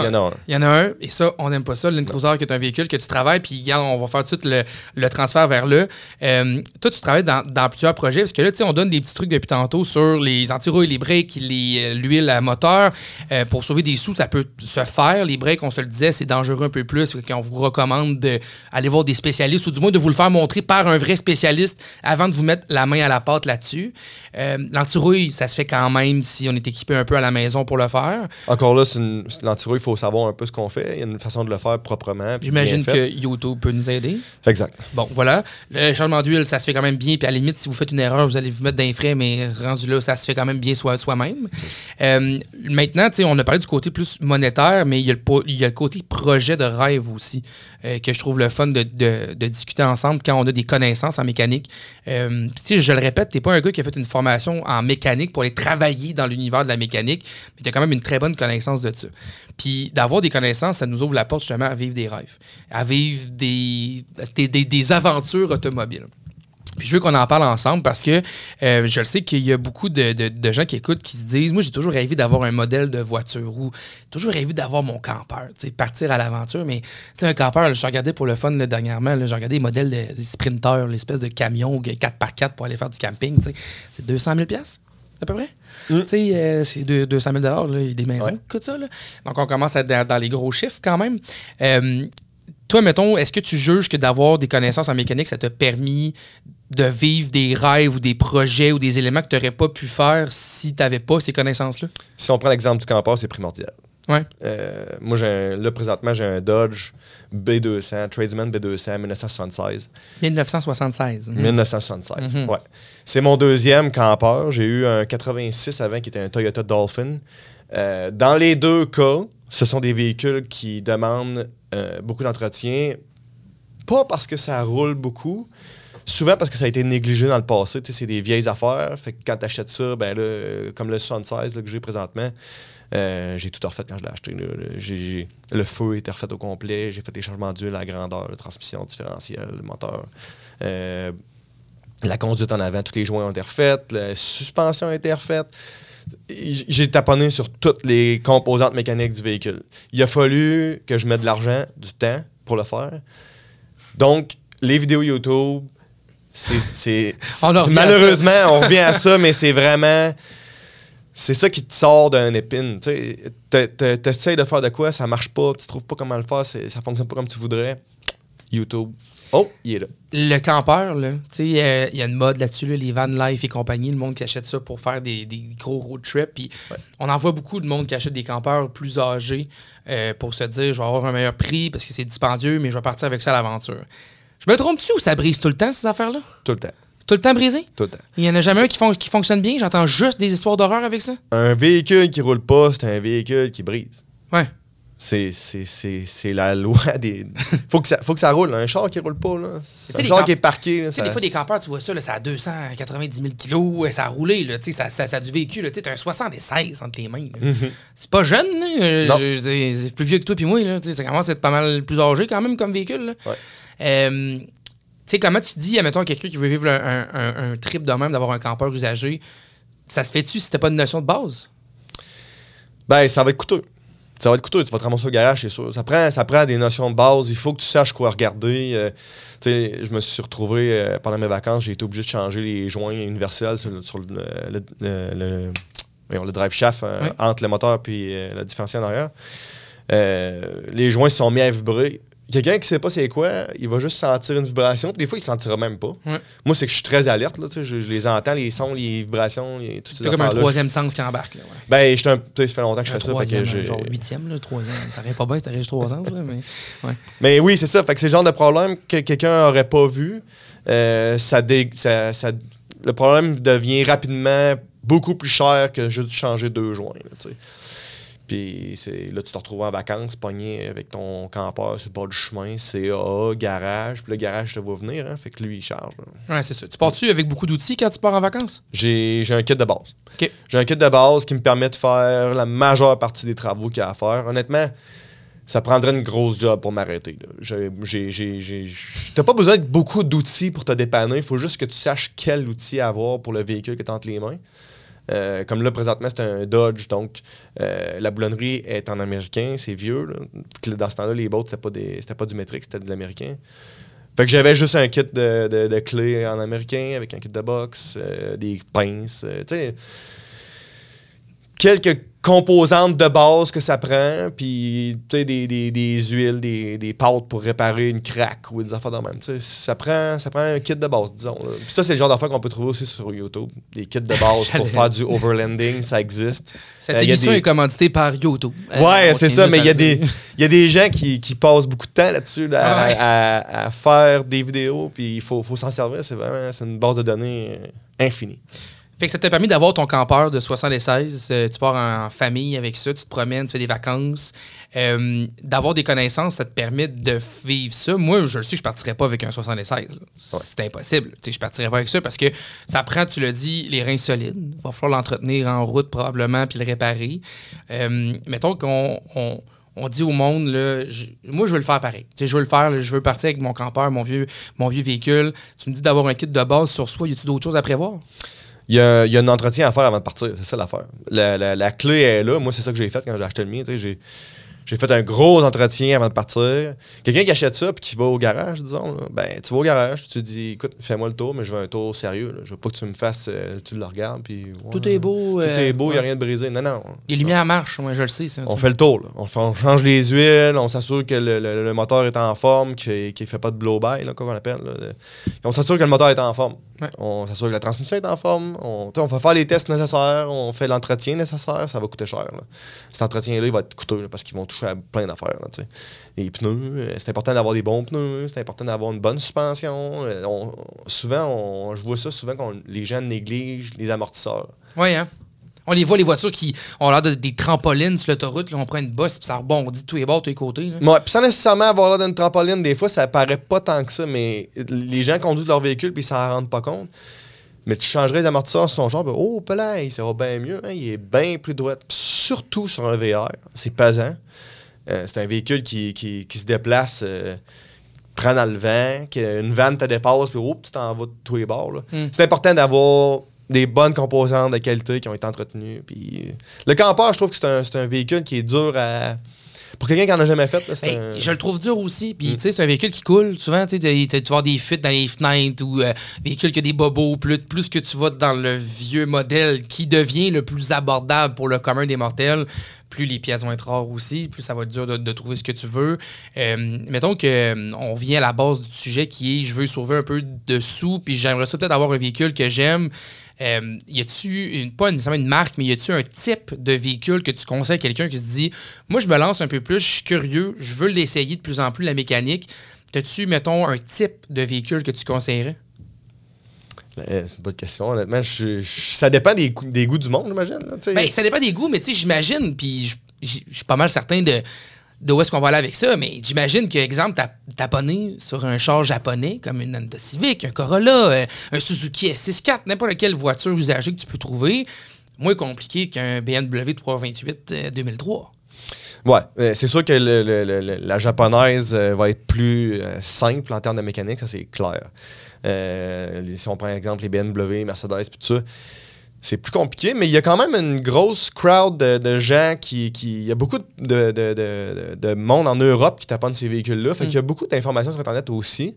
Il y en a un. Il y en a un, et ça, on n'aime pas ça. Land Cruiser, qui est un véhicule que tu travailles, puis on va faire tout de suite le, le transfert vers là. Euh, toi, tu travailles dans, dans plusieurs projets, parce que là, tu sais, on donne des petits trucs depuis tantôt sur les anti-rouilles, les les, euh, l'huile à moteur. Euh, pour sauver des sous, ça peut se faire. Les breaks, on se le disait, c'est dangereux un peu plus. Qu'on vous recommande d'aller voir des spécialistes, ou du moins de vous le faire montrer par un vrai spécialiste avant de vous mettre la main à la pâte là-dessus. Euh, l'anti-rouille, ça se fait quand même si on est équipé un peu à la maison pour le faire. Encore là, c'est une- c'est l'antirouille, il faut savoir un peu ce qu'on fait. Il y a une façon de le faire proprement. J'imagine que. YouTube peut nous aider. Exact. Bon, voilà. Le changement d'huile, ça se fait quand même bien. Puis à la limite, si vous faites une erreur, vous allez vous mettre d'un frais, mais rendu là, ça se fait quand même bien soi- soi-même. Euh, maintenant, tu sais, on a parlé du côté plus monétaire, mais il y a le, il y a le côté projet de rêve aussi, euh, que je trouve le fun de, de- de discuter ensemble quand on a des connaissances en mécanique. Euh, tu je le répète, t'es pas un gars qui a fait une formation en mécanique pour aller travailler dans l'univers de la mécanique, mais tu as quand même une très bonne connaissance de ça. Puis d'avoir des connaissances, ça nous ouvre la porte justement à vivre des rêves, à vivre des, des, des- des aventures automobiles. Puis je veux qu'on en parle ensemble parce que euh, je le sais qu'il y a beaucoup de, de- gens qui écoutent qui se disent Moi, j'ai toujours rêvé d'avoir un modèle de voiture ou toujours rêvé d'avoir mon campeur, partir à l'aventure. Mais un campeur, je regardais pour le fun dernièrement, j'ai regardé les modèles de, des sprinters, l'espèce de camion 4x4 pour aller faire du camping. C'est 200 000 à peu près. Tu sais, euh, c'est deux- 200 000 là, il y a des maisons Ouais. ça. là. Donc, on commence à être dans, dans les gros chiffres quand même. Euh, toi, mettons, est-ce que tu juges que d'avoir des connaissances en mécanique, ça t'a permis de vivre des rêves ou des projets ou des éléments que tu n'aurais pas pu faire si tu n'avais pas ces connaissances-là? Si on prend l'exemple du campeur, c'est primordial. Ouais. Euh, moi, j'ai un- là, présentement, j'ai un Dodge B200, Tradesman B200, 1976. 1976. Mhm. 1976, Mhm. ouais. C'est mon deuxième campeur. J'ai eu un 86 avant qui était un Toyota Dolphin. Euh, dans les deux cas, ce sont des véhicules qui demandent euh, beaucoup d'entretien. Pas parce que ça roule beaucoup, souvent parce que ça a été négligé dans le passé. C'est des vieilles affaires. Fait que quand tu achètes ça, ben là, comme le 76 là, que j'ai présentement, euh, j'ai tout refait quand je l'ai acheté. là. Le- feu était refait au complet. J'ai fait des changements d'huile à la grandeur, la transmission différentielle, le moteur. Euh, la conduite en avant, tous les joints ont été refaits. La suspension a été refaite. J'ai taponné sur toutes les composantes mécaniques du véhicule. Il a fallu que je mette de l'argent, du temps pour le faire. Donc, les vidéos YouTube, c'est. malheureusement, on revient à ça, mais c'est vraiment. C'est ça qui te sort d'un épine. Tu t'essayes de faire de quoi, ça marche pas, tu trouves pas comment le faire, ça fonctionne pas comme tu voudrais. YouTube. Oh, il est là. Le campeur, là, tu sais, euh, il y a une mode là-dessus, là, les van life et compagnie, le monde qui achète ça pour faire des, des gros road trips. Puis on en voit beaucoup de monde qui achète des campeurs plus âgés euh, pour se dire, je vais avoir un meilleur prix parce que c'est dispendieux, mais je vais partir avec ça à l'aventure. Je me trompe-tu ou ça brise tout le temps, ces affaires-là? Tout le temps. Tout le temps brisé? Tout le temps. Il y en a jamais un qui, fon- qui fonctionne bien? J'entends juste des histoires d'horreur avec ça? Un véhicule qui roule pas, c'est un véhicule qui brise. Ouais. C'est, c'est, c'est, c'est la loi des. faut, que ça, faut que ça roule. Un char qui roule pas, là. C'est un char camp- qui est parqué. Là, Tu sais, ça- des fois, des campeurs, tu vois ça, là, ça a 290 000 kilos, ça a roulé, là, tu sais, ça, ça, ça a du véhicule. Tu sais, t'as un 76 entre les mains. là. C'est pas jeune, là, euh, c'est plus vieux que toi puis moi. Là, tu sais, ça commence à être pas mal plus âgé quand même comme véhicule. là. Ouais. Euh, sais, comment tu dis, admettons, à quelqu'un qui veut vivre un, un- un trip de même, d'avoir un campeur usagé, ça se fait-tu si t'as pas de notion de base? Ben, ça va être coûteux. Ça va être coûteux. Tu vas te ramasser au garage, c'est sûr. Ça prend, ça prend des notions de base. Il faut que tu saches quoi regarder. Euh, tu sais, je me suis retrouvé euh, pendant mes vacances, j'ai été obligé de changer les joints universels sur le, sur le, le- le- le- voyons, le drive shaft euh, entre le moteur et le différentiel en arrière. Les joints se sont mis à vibrer. Quelqu'un qui sait pas c'est quoi, il va juste sentir une vibration. Puis des fois, il ne sentira même pas. Ouais. Moi, c'est que je suis très alerte. Là, je, je les entends, les sons, les vibrations, les, ces C'est comme un troisième sens qui embarque. Là, ouais. Ben, j'étais un- ça fait longtemps que je fais ça. fait que genre huitième, là, troisième. Ça aurait pas bien si juste trois sens, là, mais... Ouais. Mais oui, c'est ça. Fait que c'est le genre de problème que quelqu'un n'aurait pas vu. Euh, ça, dé- ça- ça- le problème devient rapidement beaucoup plus cher que juste changer deux joints. là. Puis là, tu te retrouves en vacances, pogné avec ton campeur sur le bord du chemin, CA, garage. Puis le garage te voit venir, hein, fait que lui, il charge. là. Ouais, c'est ça. Tu pars-tu avec beaucoup d'outils quand tu pars en vacances? J'ai un kit de base. J'ai un kit de base qui me permet de faire la majeure partie des travaux qu'il y a à faire. Honnêtement, ça prendrait une grosse job pour m'arrêter. T'as pas besoin de beaucoup d'outils pour te dépanner. Il faut juste que tu saches quel outil avoir pour le véhicule que tu entre les mains. Euh, comme là, présentement, c'est un Dodge, donc euh, la boulonnerie est en américain, c'est vieux. Dans ce temps-là, les bottes, c'était pas, pas du métrique, c'était de l'américain. Fait que j'avais juste un kit de, clés en américain avec un kit de box, euh, des pinces, tu sais. Quelques composantes de base que ça prend, puis des, des, des huiles, des, des pâtes pour réparer une craque ou des affaires de même. Ça prend, ça prend un kit de base, disons. là. Puis ça, c'est le genre d'affaires qu'on peut trouver aussi sur YouTube. Des kits de base pour faire du overlanding, ça existe. Cette Euh, émission est commanditée par YouTube. Euh, Ouais, c'est ça, mais il y, a des- y a des gens qui, qui passent beaucoup de temps là-dessus, là, à, Ouais. à- à faire des vidéos, puis il faut, faut s'en servir. C'est vraiment c'est une base de données euh, infinie. Fait que ça t'a permis d'avoir ton campeur de 76. euh, tu pars en famille avec ça, tu te promènes, tu fais des vacances. Euh, d'avoir des connaissances, ça te permet de vivre ça. Moi, je le sais que je partirais pas avec un 76. là. C'est impossible. Sais, je partirais pas avec ça parce que ça prend, tu l'as dit, les reins solides. Il va falloir l'entretenir en route probablement puis le réparer. Euh, mettons qu'on on, on dit au monde, là, je- moi, je veux le faire pareil. Tu sais, je veux le faire, là, je veux partir avec mon campeur, mon vieux, mon vieux véhicule. Tu me dis d'avoir un kit de base sur soi. Y a-tu d'autres choses à prévoir? Il y, a, il y a un entretien à faire avant de partir, c'est ça l'affaire. La, la- la clé est là. Moi, c'est ça que j'ai fait quand j'ai acheté le mien. J'ai, j'ai fait un gros entretien avant de partir. Quelqu'un qui achète ça puis qui va au garage, disons, là, ben, tu vas au garage, tu te dis, écoute, fais-moi le tour, mais je veux un tour sérieux. là. Je veux pas que tu me fasses, euh, tu le regardes, puis. Tout est beau. Tout euh, est beau, il n'y a rien de brisé. Non, non. Les lumières marchent, moi, je le sais. Ça, On fait le tour. là. On, fait- on change les huiles, on s'assure que le, le- le moteur est en forme, qu'il ne fait pas de blow-by, quoi qu'on appelle. On s'assure que le moteur est en forme. Ouais. On s'assure que la transmission est en forme. On, on va faire les tests nécessaires, on fait l'entretien nécessaire, ça va coûter cher. là. Cet entretien-là, il va être coûteux là, parce qu'ils vont toucher à plein d'affaires. Les pneus, euh, c'est important d'avoir des bons pneus, c'est important d'avoir une bonne suspension. Euh, on- souvent, on- je vois ça souvent quand les gens négligent les amortisseurs. Ouais, hein? On les voit, les voitures qui ont l'air de des trampolines sur l'autoroute. là, On prend une bosse puis ça rebondit tous les bords, de tous les côtés. là. Ouais, puis sans nécessairement avoir l'air d'une trampoline, des fois, ça paraît pas tant que ça, mais les gens conduisent leur véhicule puis ils s'en rendent pas compte. Mais tu changerais les amortisseurs sur son genre, ben, oh, là, ça va bien mieux, hein, il est bien plus droit. Puis surtout sur un VR, c'est pesant. Euh, c'est un véhicule qui, qui- qui se déplace, euh, prend dans le vent, qu'une vanne te dépasse, puis oh, tu t'en vas de tous les bords. là. Mm. C'est important d'avoir des bonnes composantes de qualité qui ont été entretenues. Puis, euh, le campeur, je trouve que c'est un, un véhicule qui est dur à. Pour quelqu'un qui en a jamais fait, là, c'est Hey, un- Je le trouve dur aussi. Puis, Mm. tu sais, c'est un véhicule qui coule. Souvent, tu vas des fuites dans les fenêtres ou euh, véhicule qui a des bobos. Plus, plus que tu vas dans le vieux modèle qui devient le plus abordable pour le commun des mortels, plus les pièces vont être rares aussi, plus ça va être dur de, trouver ce que tu veux. Euh, mettons que euh, vient à la base du sujet qui est je veux sauver un peu de sous, puis j'aimerais ça peut-être avoir un véhicule que j'aime. Euh, y a-tu, une, pas nécessairement une marque, mais y a-tu un type de véhicule que tu conseilles à quelqu'un qui se dit Moi, je me lance un peu plus, je suis curieux, je veux l'essayer de plus en plus, la mécanique. T'as-tu, mettons, un type de véhicule que tu conseillerais? C'est une bonne question, honnêtement. Je- je- ça dépend des, goûts- des goûts du monde, j'imagine. Ben, ça dépend des goûts, mais j'imagine, puis je- suis pas mal certain de, de où est-ce qu'on va aller avec ça, mais j'imagine que, exemple, t'as t'abonner sur un char japonais, comme une Honda Civic, un Corolla, euh, un Suzuki S64, n'importe quelle voiture usagée que tu peux trouver, moins compliqué qu'un BMW 328 euh, 2003. Ouais, euh, c'est sûr que le- le- le- le- la japonaise euh, va être plus euh, simple en termes de mécanique, ça c'est clair. Euh, si on prend exemple les BMW, Mercedes, puis tout ça, c'est plus compliqué, mais il y a quand même une grosse crowd de, de gens qui, qui- Il y a beaucoup de, de, de- de- de monde en Europe qui taponnent ces véhicules-là. Fait qu'il y a beaucoup d'informations sur Internet aussi.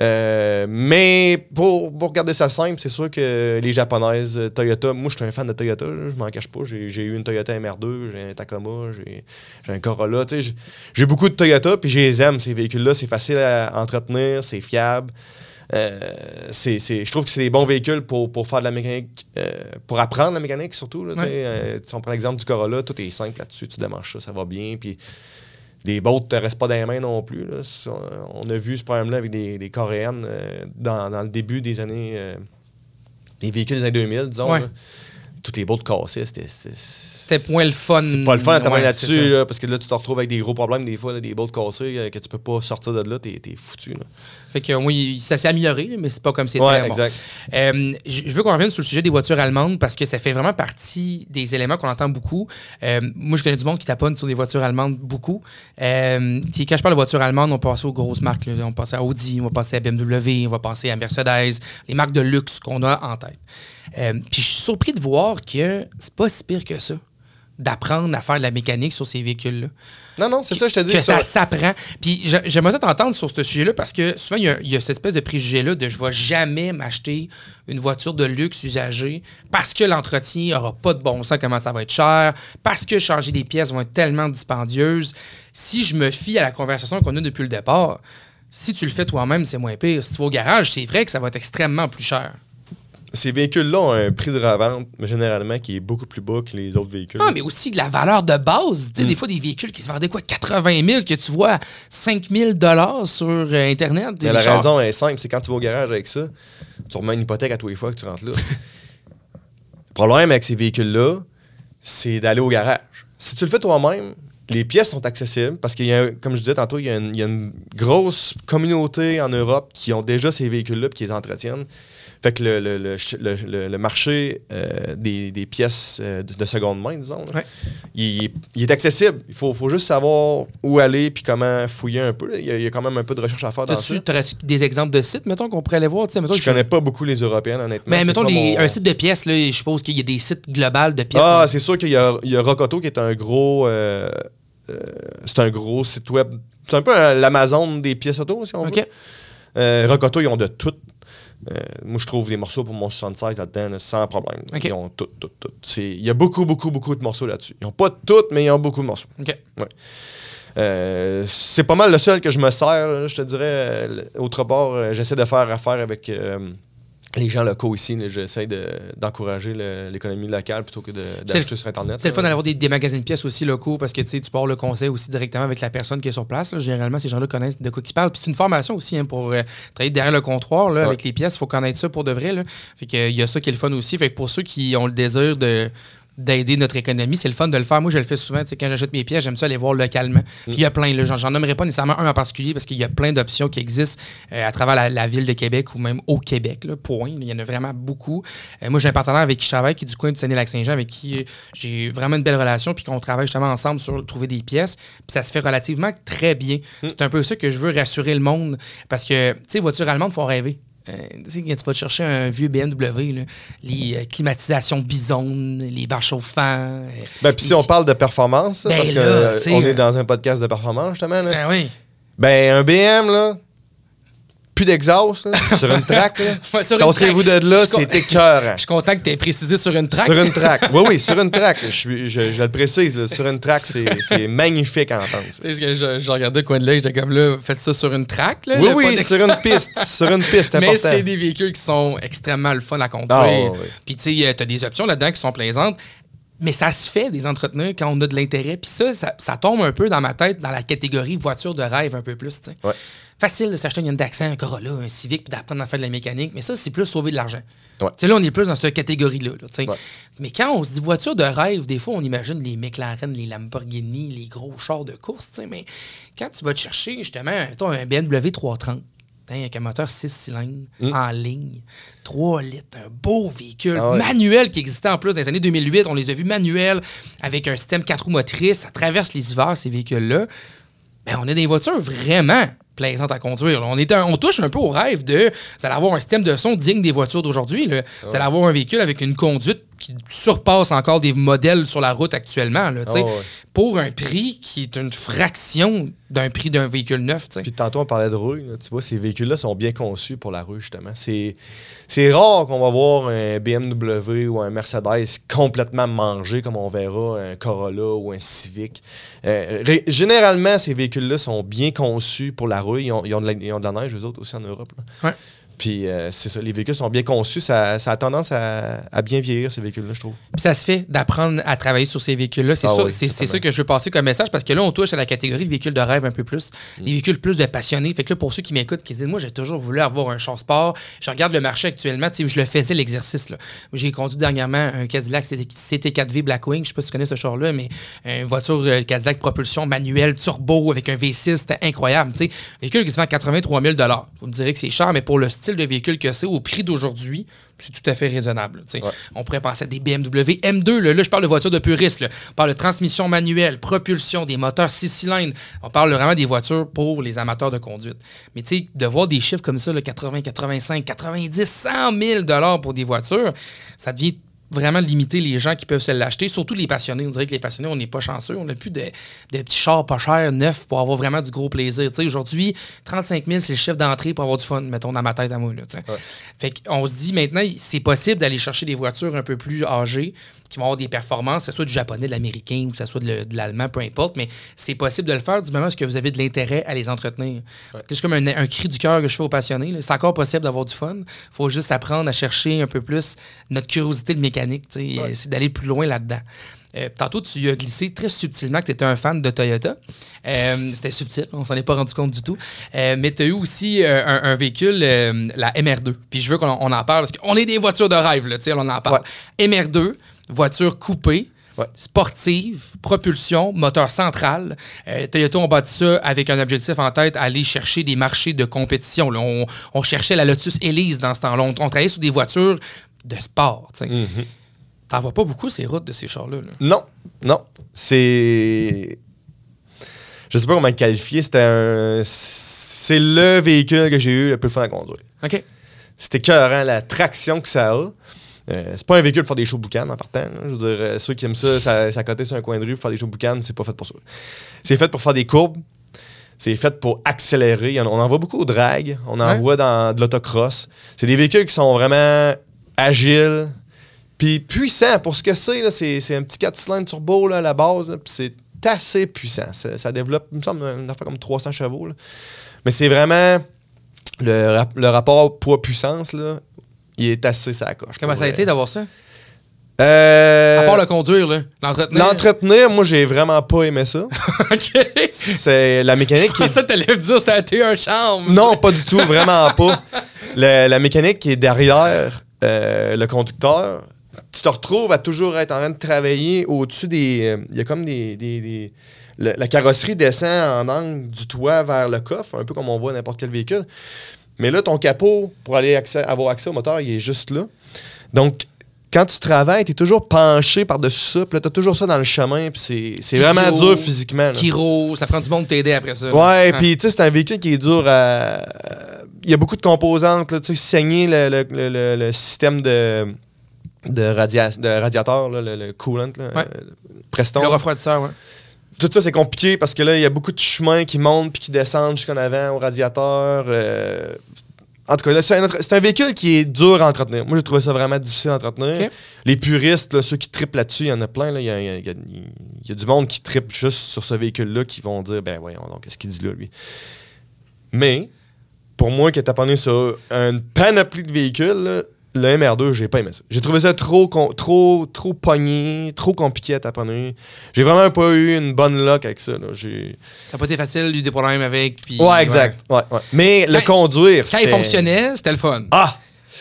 Euh, mais pour, pour regarder ça simple, c'est sûr que les japonaises, euh, Toyota, moi je suis un fan de Toyota, je m'en cache pas. J'ai eu une Toyota MR2, j'ai un Tacoma, j'ai un Corolla. tu sais, J'ai j'ai beaucoup de Toyota, puis je les aime, ces véhicules-là. C'est facile à entretenir, c'est fiable. Euh, c'est- c'est- je trouve que c'est des bons véhicules pour, pour faire de la mécanique, euh, pour apprendre la mécanique surtout. Là. Ouais. Euh, si on prend l'exemple du Corolla, tout est simple là-dessus, tu démarches ça, ça va bien. Puis les bottes ne te restent pas dans les mains non plus. là. On a vu ce problème-là avec des, des Coréennes euh, dans, dans le début des années. euh, les véhicules des années 2000, disons. Ouais. Toutes les bottes cassées, c'était. c'était- C'était moins le fun. C'est pas le fun à Ouais, c'est là-dessus, là, parce que là, tu te retrouves avec des gros problèmes des fois, là, des bottes cassées, euh, que tu peux pas sortir de là, t'es t'es foutu. Là. Fait que oui, ça s'est amélioré, mais c'est pas comme c'était. Ouais, Bon. exact. Euh, je veux qu'on revienne sur le sujet des voitures allemandes parce que ça fait vraiment partie des éléments qu'on entend beaucoup. Euh, moi, je connais du monde qui taponne sur des voitures allemandes beaucoup. Euh, quand je parle de voitures allemandes, on passe aux grosses marques. là. On passe à Audi, on va passer à BMW, on va passer à Mercedes, les marques de luxe qu'on a en tête. Puis je suis surpris de voir voir que c'est pas si pire que ça d'apprendre à faire de la mécanique sur ces véhicules-là. Non, non, c'est ça, je te dis. Que ça ça- s'apprend. Puis j'aimerais t'entendre sur ce sujet-là parce que souvent, il y a, il y a cette espèce de préjugé-là de je vais jamais m'acheter une voiture de luxe usagée parce que l'entretien aura pas de bon sens, comment ça va être cher, parce que changer des pièces vont être tellement dispendieuses. Si je me fie à la conversation qu'on a depuis le départ, si tu le fais toi-même, c'est moins pire. Si tu vas au garage, c'est vrai que ça va être extrêmement plus cher. Ces véhicules-là ont un prix de revente, généralement, qui est beaucoup plus bas que les autres véhicules. Ah, mais aussi de la valeur de base. Tu sais, Des fois, des véhicules qui se vendaient quoi, 80 000, que tu vois 5 000 sur euh, Internet. Mais la raison est simple, c'est quand tu vas au garage avec ça, tu remets une hypothèque à tous les fois que tu rentres là. le problème avec ces véhicules-là, c'est d'aller au garage. Si tu le fais toi-même, les pièces sont accessibles parce qu'il y a, comme je disais tantôt, il y, a une, il y a une grosse communauté en Europe qui ont déjà ces véhicules-là et qui les entretiennent. Fait que le, le- le ch- le- le- le marché euh, des, des pièces euh, de, de seconde main, disons, là, Ouais. il, est- il est accessible. Il faut, faut juste savoir où aller puis comment fouiller un peu. Il y, a, il y a quand même un peu de recherche à faire dans ça. T'aurais-tu des exemples de sites, mettons, qu'on pourrait aller voir? tu sais, Mettons, Je connais pas beaucoup les Européennes, honnêtement. Mais mettons, pas les- mon- un site de pièces, là, je suppose qu'il y a des sites globaux de pièces. Ah, c'est sûr qu'il y a, il y a Rocoto qui est un gros. euh, euh, c'est un gros site web. C'est un peu l'Amazon des pièces auto, si on veut. Euh, Rocoto, ils ont de tout. Euh, moi, je trouve des morceaux pour mon 76 là-dedans, là, sans problème. Ils ont tout, tout, tout. Il y a beaucoup, beaucoup, beaucoup de morceaux là-dessus. Ils n'ont pas toutes, mais ils ont beaucoup de morceaux. Euh, c'est pas mal le seul que je me sers, là, je te dirais. Euh, Autre part, j'essaie de faire affaire avec euh, les gens locaux ici. J'essaie de- d'encourager l'économie locale plutôt que d'acheter sur Internet. C'est le fun d'avoir des, des magasins de pièces aussi locaux parce que tu pars le conseil aussi directement avec la personne qui est sur place. là. Généralement, ces gens-là connaissent de quoi ils parlent. Puis c'est une formation aussi hein, pour euh, travailler derrière le comptoir là, Ouais. avec les pièces. Il faut connaître ça pour de vrai. Là. Fait que, il y a ça qui est le fun aussi. Fait que pour ceux qui ont le désir de d'aider notre économie, c'est le fun de le faire. Moi, je le fais souvent. Quand j'achète mes pièces, j'aime ça aller voir localement. Puis il y a plein. là. J'en, nommerai pas nécessairement un en particulier parce qu'il y a plein d'options qui existent euh, à travers la, la ville de Québec ou même au Québec. Là, point. Il y en a vraiment beaucoup. Euh, moi, j'ai un partenaire avec qui je travaille qui est du coin de Saguenay-Lac-Saint-Jean avec qui euh, j'ai vraiment une belle relation puis qu'on travaille justement ensemble sur trouver des pièces. Puis ça se fait relativement très bien. C'est un peu ça que je veux rassurer le monde parce que, tu sais, voiture allemande, faut rêver. Euh, tu sais, quand tu vas te chercher un vieux BMW, là, les euh, climatisations bisonnes, les bars chauffants. euh, Ben, puis si on parle de performance, Ben parce que là, sais, on est dans un podcast de performance, justement. Là. Ben oui. Ben, un BM, là, plus d'exhaust, sur une track, Tassez-vous de là, c'est écœurant. Je suis content que tu aies précisé sur une track. Sur une track. Oui, oui, sur une track. Je, suis- je, je le précise, là, sur une track, c'est magnifique à entendre. ça. Je, regardais coin de l'œil, j'étais comme là, faites ça sur une track. Là, Oui, là, oui, sur une piste. Sur une piste, Mais c'est des véhicules qui sont extrêmement le fun à conduire. Ouais. Puis tu sais, tu as des options là-dedans qui sont plaisantes. Mais ça se fait, des entretenir, quand on a de l'intérêt. Puis ça, ça, ça tombe un peu dans ma tête dans la catégorie voiture de rêve un peu plus. Ouais. Facile de s'acheter une Hyundai Accent, un Corolla, un Civic, puis d'apprendre à faire de la mécanique. Mais ça, c'est plus sauver de l'argent. Ouais. Là, on est plus dans cette catégorie-là. là. Ouais. Mais quand on se dit voiture de rêve, des fois, on imagine les McLaren, les Lamborghini, les gros chars de course. Mais quand tu vas te chercher, justement, mettons, un BMW 330, hein, avec un moteur 6 cylindres, en ligne, 3 litres, un beau véhicule. Ah ouais. manuel qui existait en plus dans les années 2008. On les a vus manuels, avec un système 4 roues motrices. Ça traverse les hivers, ces véhicules-là. Ben, on a des voitures vraiment plaisantes à conduire. là. On, est un- on touche un peu au rêve de. Vous allez avoir un système de son digne des voitures d'aujourd'hui. Vous allez avoir un véhicule avec une conduite qui surpasse encore des modèles sur la route actuellement. là, ouais. Pour un prix qui est une fraction d'un prix d'un véhicule neuf. Puis tantôt, on parlait de rue. là. Tu vois, ces véhicules-là sont bien conçus pour la rue, justement. C'est, c'est rare qu'on va voir un BMW ou un Mercedes complètement mangé, comme on verra un Corolla ou un Civic. Euh, généralement, ces véhicules-là sont bien conçus pour la rue. Ils ont, ils ont de, la, ils ont de la neige, eux autres, aussi en Europe. là. Ouais. Puis euh, c'est ça, les véhicules sont bien conçus. Ça, ça a tendance à, à bien vieillir, ces véhicules-là, je trouve. Puis ça se fait d'apprendre à travailler sur ces véhicules-là. C'est Ah ça, oui, ça que je veux passer comme message parce que là, on touche à la catégorie de véhicules de rêve un peu plus. Mm. Des véhicules plus de passionnés. Fait que là, pour ceux qui m'écoutent, qui disent, moi, j'ai toujours voulu avoir un char sport. Je regarde le marché actuellement. Tu sais, je le faisais l'exercice. J'ai conduit dernièrement un Cadillac CT4V Blackwing. Je sais pas si tu connais ce char-là, mais une voiture euh, Cadillac propulsion manuelle, turbo avec un V6. C'était incroyable. Tu sais, véhicule qui se vend à 83 000 Vous me direz que c'est cher, mais pour le style de véhicule que c'est, au prix d'aujourd'hui, c'est tout à fait raisonnable. Ouais. On pourrait penser à des BMW M2. Là, Là, je parle de voitures de puristes. On parle de transmission manuelle, propulsion, des moteurs 6 cylindres. On parle vraiment des voitures pour les amateurs de conduite. Mais tu sais, de voir des chiffres comme ça, là, 80, 85, 90, 100 000 dollars pour des voitures, ça devient vraiment limiter les gens qui peuvent se l'acheter, surtout les passionnés. On dirait que les passionnés, on n'est pas chanceux. On n'a plus de, de petits chars pas chers, neufs, pour avoir vraiment du gros plaisir. Aujourd'hui, 35 000, c'est le chiffre d'entrée pour avoir du fun, mettons, dans ma tête à moi. Là. Fait qu'on se dit maintenant, c'est possible d'aller chercher des voitures un peu plus âgées qui vont avoir des performances, que ce soit du japonais, de l'américain ou que ce soit de le- de l'allemand, peu importe, mais c'est possible de le faire du moment où vous avez de l'intérêt à les entretenir. C'est comme un, un cri du cœur que je fais aux passionnés. C'est encore possible d'avoir du fun. faut juste apprendre à chercher un peu plus notre curiosité de mécanique. C'est d'aller plus loin là-dedans. Euh, tantôt, tu as glissé très subtilement que tu étais un fan de Toyota. Euh, C'était subtil, on s'en est pas rendu compte du tout. Euh, mais tu as eu aussi un, un véhicule, la MR2. Puis je veux qu'on on en parle parce qu'on est des voitures de rêve, là, on en parle. MR2, voiture coupée. Ouais. Sportive, propulsion, moteur central. Euh, Toyota ont bâti ça avec un objectif en tête, aller chercher des marchés de compétition. là. On, on cherchait la Lotus Elise dans ce temps-là. On, on travaillait sur des voitures de sport. sais. T'en vois pas beaucoup ces routes de ces chars-là. là. Non, non. C'est. Je sais pas comment le qualifier. C'était un. C'est le véhicule que j'ai eu le plus fun à conduire. OK. C'était écœurant, la traction que ça a. Euh, c'est pas un véhicule pour faire des shows boucanes en partant. là. Je veux dire, euh, ceux qui aiment ça, ça, ça côté sur un coin de rue pour faire des shows boucanes, c'est pas fait pour ça. C'est fait pour faire des courbes. C'est fait pour accélérer. On en voit beaucoup au drag. On en Ouais. voit dans de l'autocross. C'est des véhicules qui sont vraiment agiles. Puis puissants. Pour ce que c'est, c'est c'est un petit 4 cylindres turbo là, à la base. Puis c'est assez puissant. Ça, ça développe, il me semble, une affaire comme 300 chevaux. là. Mais c'est vraiment le, rap- le rapport poids-puissance, là, il est assez sa coche. Comment ça a été d'avoir ça? Euh, À part le conduire, là. L'entretenir. L'entretenir, moi, j'ai vraiment pas aimé ça. OK. C'est la mécanique Je que dire c'était un charme. Non, pas du tout, vraiment pas. Le- la mécanique qui est derrière euh, le conducteur, tu te retrouves à toujours être en train de travailler au-dessus des... euh, Il y a comme des... des- des- le- la carrosserie descend en angle du toit vers le coffre, un peu comme on voit n'importe quel véhicule. Mais là, ton capot, pour aller accès- avoir accès au moteur, il est juste là. Donc, quand tu travailles, tu es toujours penché par-dessus ça. Puis là, tu as toujours ça dans le chemin. Puis c'est- c'est vraiment dur physiquement. là. Kiro, ça prend du monde pour t'aider après ça. là. Ouais, Ah. puis tu sais, c'est un véhicule qui est dur à. Il y a beaucoup de composantes, tu sais, saigner le, le- le- système de, de, radia- de radiateur, là, le coolant, là, Ouais. euh, Preston. Le refroidisseur, ouais. Tout ça, c'est compliqué parce que là, il y a beaucoup de chemins qui montent puis qui descendent jusqu'en avant au radiateur. euh, En tout cas, c'est un, un véhicule qui est dur à entretenir. Moi, j'ai trouvé ça vraiment difficile à entretenir. Les puristes, là, ceux qui trippent là-dessus, il y en a plein. Il y a, y y y du monde qui trippe juste sur ce véhicule-là qui vont dire Ben voyons donc, qu'est-ce qu'il dit là, lui? Mais, pour moi, qui est taponné sur une panoplie de véhicules, le MR2, j'ai pas aimé ça. J'ai trouvé ça trop, con- trop, trop pogné, trop compliqué à taponner. J'ai vraiment pas eu une bonne luck avec ça. là. J'ai... Ça n'a pas été facile, eu des problèmes avec. Puis, Ouais, exact. Ouais, ouais. Mais le conduire. Quand il fonctionnait, c'était le fun. Ah!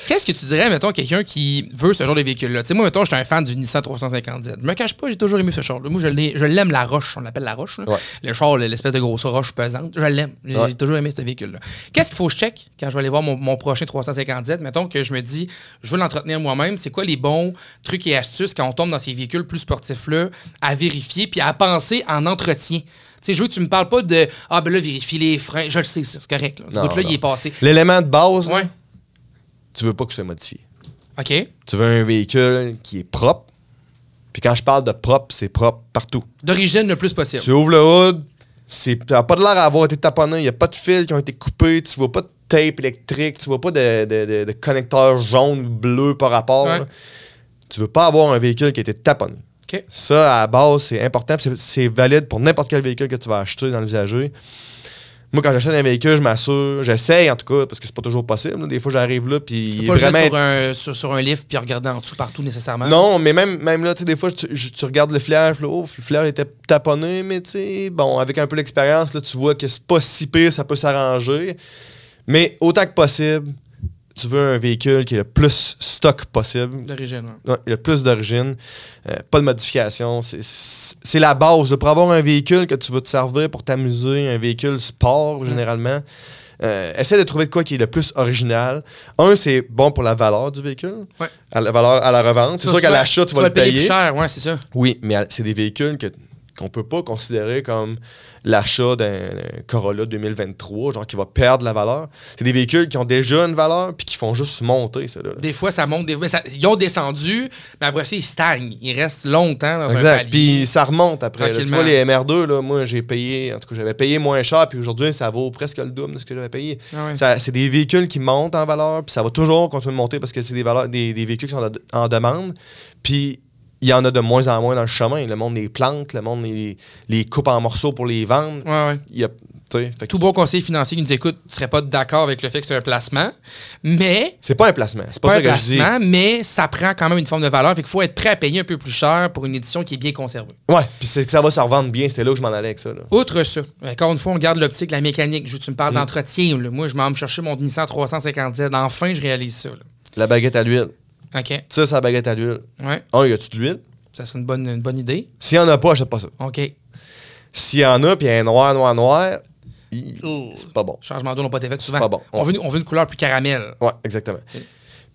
Qu'est-ce que tu dirais, mettons, quelqu'un qui veut ce genre de véhicule-là? Tu sais, moi, mettons, j'étais un fan du Nissan 350Z. Je me cache pas, j'ai toujours aimé ce char-là. Moi, je l'ai- je l'aime, la roche. On l'appelle la roche. Ouais. Le char, l'espèce de grosse roche pesante. Je l'aime. J'ai Ouais. toujours aimé ce véhicule-là. Qu'est-ce qu'il faut que je check quand je vais aller voir mon, mon prochain 350Z? Mettons que je me dis, je veux l'entretenir moi-même. C'est quoi les bons trucs et astuces quand on tombe dans ces véhicules plus sportifs-là à vérifier puis à penser en entretien? Tu sais, je veux que tu me parles pas de Ah, ben là, vérifie les freins. Je le sais, ça, c'est correct. Là. Ce bout-là, il est passé. L'élément de base, Ouais. Tu veux pas que ce soit modifié. OK. Tu veux un véhicule qui est propre. Puis quand je parle de propre, c'est propre partout. D'origine le plus possible. Tu ouvres le hood, c'est ça a pas de l'air à avoir été taponné, il n'y a pas de fils qui ont été coupés, tu vois pas de tape électrique, tu vois pas de, de, de- de connecteur jaune ou bleu par rapport. Ouais. Tu veux pas avoir un véhicule qui a été taponné. Ça, à la base, c'est important. c'est valide pour n'importe quel véhicule que tu vas acheter dans l'usager. Moi, quand j'achète un véhicule, je m'assure, j'essaye en tout cas, parce que c'est pas toujours possible. Des fois, j'arrive là, puis Tu il peux est pas le vraiment. sur un, sur, sur un lift puis regarder en dessous partout nécessairement. Non, mais même, même là, tu sais, des fois, tu, regardes le puis là, oh, le flash était taponné, mais tu sais, bon, avec un peu d'expérience, là, tu vois que c'est pas si pire, ça peut s'arranger. Mais autant que possible, tu veux un véhicule qui est le plus stock possible. D'origine, ouais. Ouais, le plus d'origine, euh, pas de modification. C'est- la base. Pour avoir un véhicule que tu veux te servir pour t'amuser, un véhicule sport généralement, euh, essaie de trouver de quoi qui est le plus original. Un, c'est bon pour la valeur du véhicule, Ouais. à la valeur à la revente. C'est sûr qu'à l'achat, tu vas vas le payer. plus cher, ouais, c'est ça. Oui, mais c'est des véhicules que qu'on peut pas considérer comme l'achat d'un Corolla 2023, genre qui va perdre la valeur. C'est des véhicules qui ont déjà une valeur puis qui font juste monter, ça. Là. Des fois, ça monte. Des fois, ça- ils ont descendu, mais après ça, ils stagnent. Ils restent longtemps dans un Exact. palier. Puis ça remonte après. là. Tu vois, les MR2, là, moi, j'ai payé, en tout cas, j'avais payé moins cher, puis aujourd'hui, ça vaut presque le double de ce que j'avais payé. Ah ouais. C'est des véhicules qui montent en valeur, puis ça va toujours continuer de monter parce que c'est des, valeurs, des, des véhicules qui sont en demande. Puis il y en a de moins en moins dans le chemin. Le monde les plante, le monde les, les coupe en morceaux pour les vendre. Ouais, ouais. Il y a, fait Tout bon conseiller financier qui nous écoute ne serait pas d'accord avec le fait que c'est un placement, mais C'est pas un placement. C'est pas pas, un ça que je dis. placement, mais ça prend quand même une forme de valeur. Fait qu'il faut être prêt à payer un peu plus cher pour une édition qui est bien conservée. Ouais, puis c'est que ça va se revendre bien. C'était là que je m'en allais avec ça. là. Outre ça, encore une fois, on garde l'optique, la mécanique. Je, tu me Mm. parles d'entretien. là. Moi, je m'en vais me chercher mon Nissan 350Z. Enfin, je réalise ça. là. La baguette à l'huile. OK. Ça, c'est la baguette à l'huile. Ouais. Un, y a-tu de l'huile? Ça serait une bonne, une bonne idée. S'il y en a pas, achète pas ça. OK. S'il y en a, puis il y a un noir, noir, noir, il- c'est pas bon. Changement d'eau n'a pas été fait souvent. Pas bon. On, veut, une- on veut une couleur plus caramel. Ouais, exactement.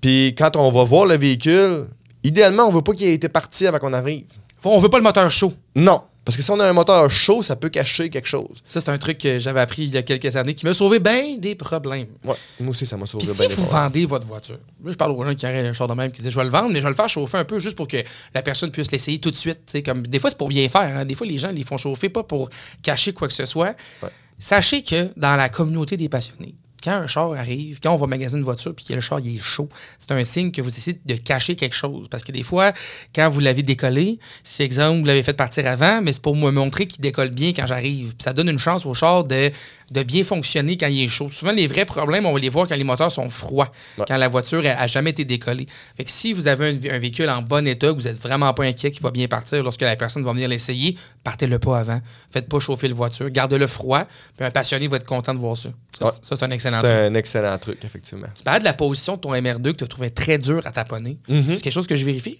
Puis quand on va voir le véhicule, idéalement, on veut pas qu'il ait été parti avant qu'on arrive. Faut- on veut pas le moteur chaud. Non. Parce que si on a un moteur chaud, ça peut cacher quelque chose. Ça, c'est un truc que j'avais appris il y a quelques années qui m'a sauvé bien des problèmes. Ouais, moi aussi, ça m'a sauvé bien si des vous fois. vendez votre voiture, là, je parle aux gens qui auraient un char de même qui disaient je vais le vendre, mais je vais le faire chauffer un peu juste pour que la personne puisse l'essayer tout de suite. Comme, des fois, c'est pour bien faire. hein. Des fois, les gens les font chauffer pas pour cacher quoi que ce soit. Ouais. Sachez que dans la communauté des passionnés, quand un char arrive, quand on va magasiner une voiture puis que le char il est chaud, c'est un signe que vous essayez de cacher quelque chose. Parce que des fois, quand vous l'avez décollé, si exemple vous l'avez fait partir avant, mais c'est pour me montrer qu'il décolle bien quand j'arrive. Ça donne une chance au char de, de bien fonctionner quand il est chaud. Souvent, les vrais problèmes, on va les voir quand les moteurs sont froids, Ouais. quand la voiture a, a jamais été décollée. Fait que si vous avez un, un véhicule en bon état, que vous êtes vraiment pas inquiet qu'il va bien partir lorsque la personne va venir l'essayer, partez-le pas avant. Faites pas chauffer la voiture, gardez-le froid, puis un passionné va être content de voir ça. Ça, Ouais. ça, c'est un excellent C'est truc. un excellent truc, effectivement. Tu parles de la position de ton MR2 que tu trouvais très dur à taponner. Mhm. C'est quelque chose que je vérifie?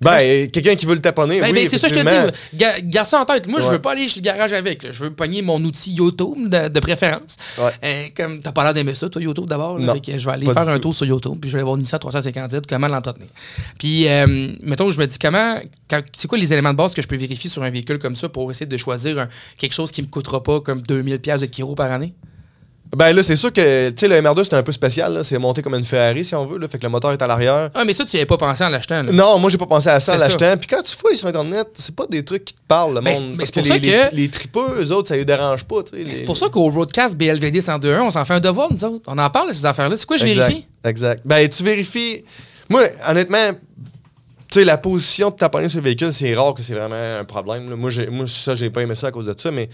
Ben, euh, quelqu'un qui veut le taponner, Ben, oui, ben, c'est ça que je te dis. Ga- Garde ça en tête. Moi, je Ouais. veux pas aller chez le garage avec. là. Je veux pogner mon outil YouTube de, de préférence. Ouais. Euh, comme t'as pas l'air d'aimer ça, toi, YouTube d'abord. je vais aller faire un tout. tour sur YouTube, puis je vais aller voir Nissan 350 comment l'entretenir. Puis, euh, mettons, je me dis comment. C'est quoi les éléments de base que je peux vérifier sur un véhicule comme ça pour essayer de choisir un- quelque chose qui me coûtera pas comme 2000$ piastres de kilo par année? Ben là, c'est sûr que, tu sais, le MR2, c'est un peu spécial. là. C'est monté comme une Ferrari, si on veut. Là. Fait que le moteur est à l'arrière. Ah, mais ça, tu avais pas pensé en l'achetant. là. Non, moi, j'ai pas pensé à ça en l'achetant. Puis quand tu fouilles sur Internet, c'est pas des trucs qui te parlent, le Ben, monde. parce que les, ça les, que- les tripeux, eux autres, ça les dérange pas. les- C'est pour ça qu'au Roadcast BLVD 102.1, on s'en fait un devoir, nous autres. On en parle ces affaires-là. C'est quoi, je exact, vérifie? Exact. Ben, tu vérifies. Moi, honnêtement, tu sais, la position de taponner sur le véhicule, c'est rare que c'est vraiment un problème. là. Moi, j'ai, moi, ça, j'ai pas aimé ça à cause de ça, mais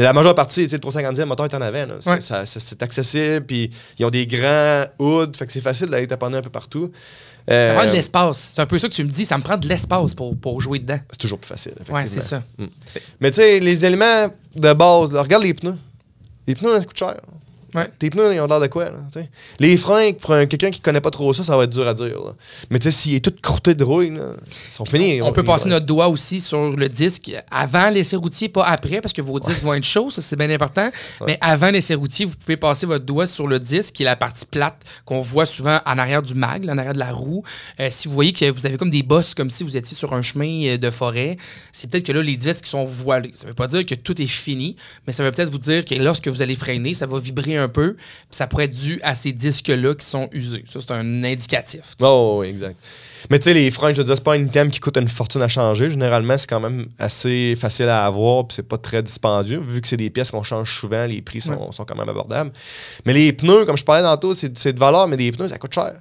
de la majeure partie, tu sais, le 350 le moteur est en avant. C'est, Ouais. accessible, puis ils ont des grands hoods, fait que c'est facile d'aller taponner un peu partout. Euh, Ça prend de l'espace. C'est un peu ça que tu me dis. Ça me prend de l'espace pour, pour jouer dedans. c'est toujours plus facile, effectivement. Ouais, c'est ça. Mm. Mais tu sais, les éléments de base, là, regarde les pneus. Les pneus, ça coûte cher. Ouais. Tes pneus, ils ont l'air de quoi, là? Les freins, pour un- quelqu'un qui connaît pas trop ça, ça va être dur à dire, là. Mais tu sais, s'il est tout croûté de rouille, là, ils sont finis. On peut passer notre doigt aussi sur le disque avant l'essai routier, pas après, parce que vos disques vont être chauds, ça c'est bien important. Mais avant l'essai routier, vous pouvez passer votre doigt sur le disque, qui est la partie plate qu'on voit souvent en arrière du mag, en arrière de la roue. Euh, si vous voyez que vous avez comme des bosses, comme si vous étiez sur un chemin euh, de forêt, c'est peut-être que là, les disques sont voilés. Ça veut pas dire que tout est fini, mais ça veut peut-être vous dire que lorsque vous allez freiner, ça va vibrer un peu, puis ça pourrait être dû à ces disques-là qui sont usés. Ça, c'est un indicatif. Oh, oui, exact. Mais tu sais, les freins, je veux dire, c'est pas un item qui coûte une fortune à changer. Généralement, c'est quand même assez facile à avoir, puis c'est pas très dispendieux. Vu que c'est des pièces qu'on change souvent, les prix sont, sont quand même abordables. Mais les pneus, comme je parlais tantôt, c'est c'est de valeur, mais des pneus, ça coûte cher.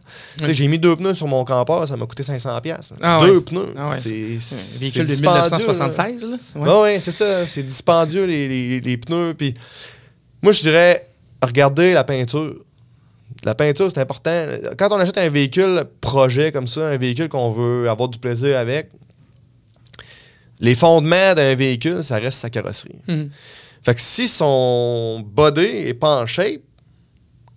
J'ai mis deux pneus sur mon campeur, ça m'a coûté 500$. piastres. Ah deux ouais. pneus. Ah. C'est Un véhicule de dispendieux, là. 1976, là. Ouais, c'est ça. C'est dispendieux, les, les- les pneus. Puis moi, je dirais, regardez la peinture. La peinture, c'est important. Quand on achète un véhicule projet comme ça, un véhicule qu'on veut avoir du plaisir avec, les fondements d'un véhicule, ça reste sa carrosserie. Mhm. Fait que si son body est pas en shape,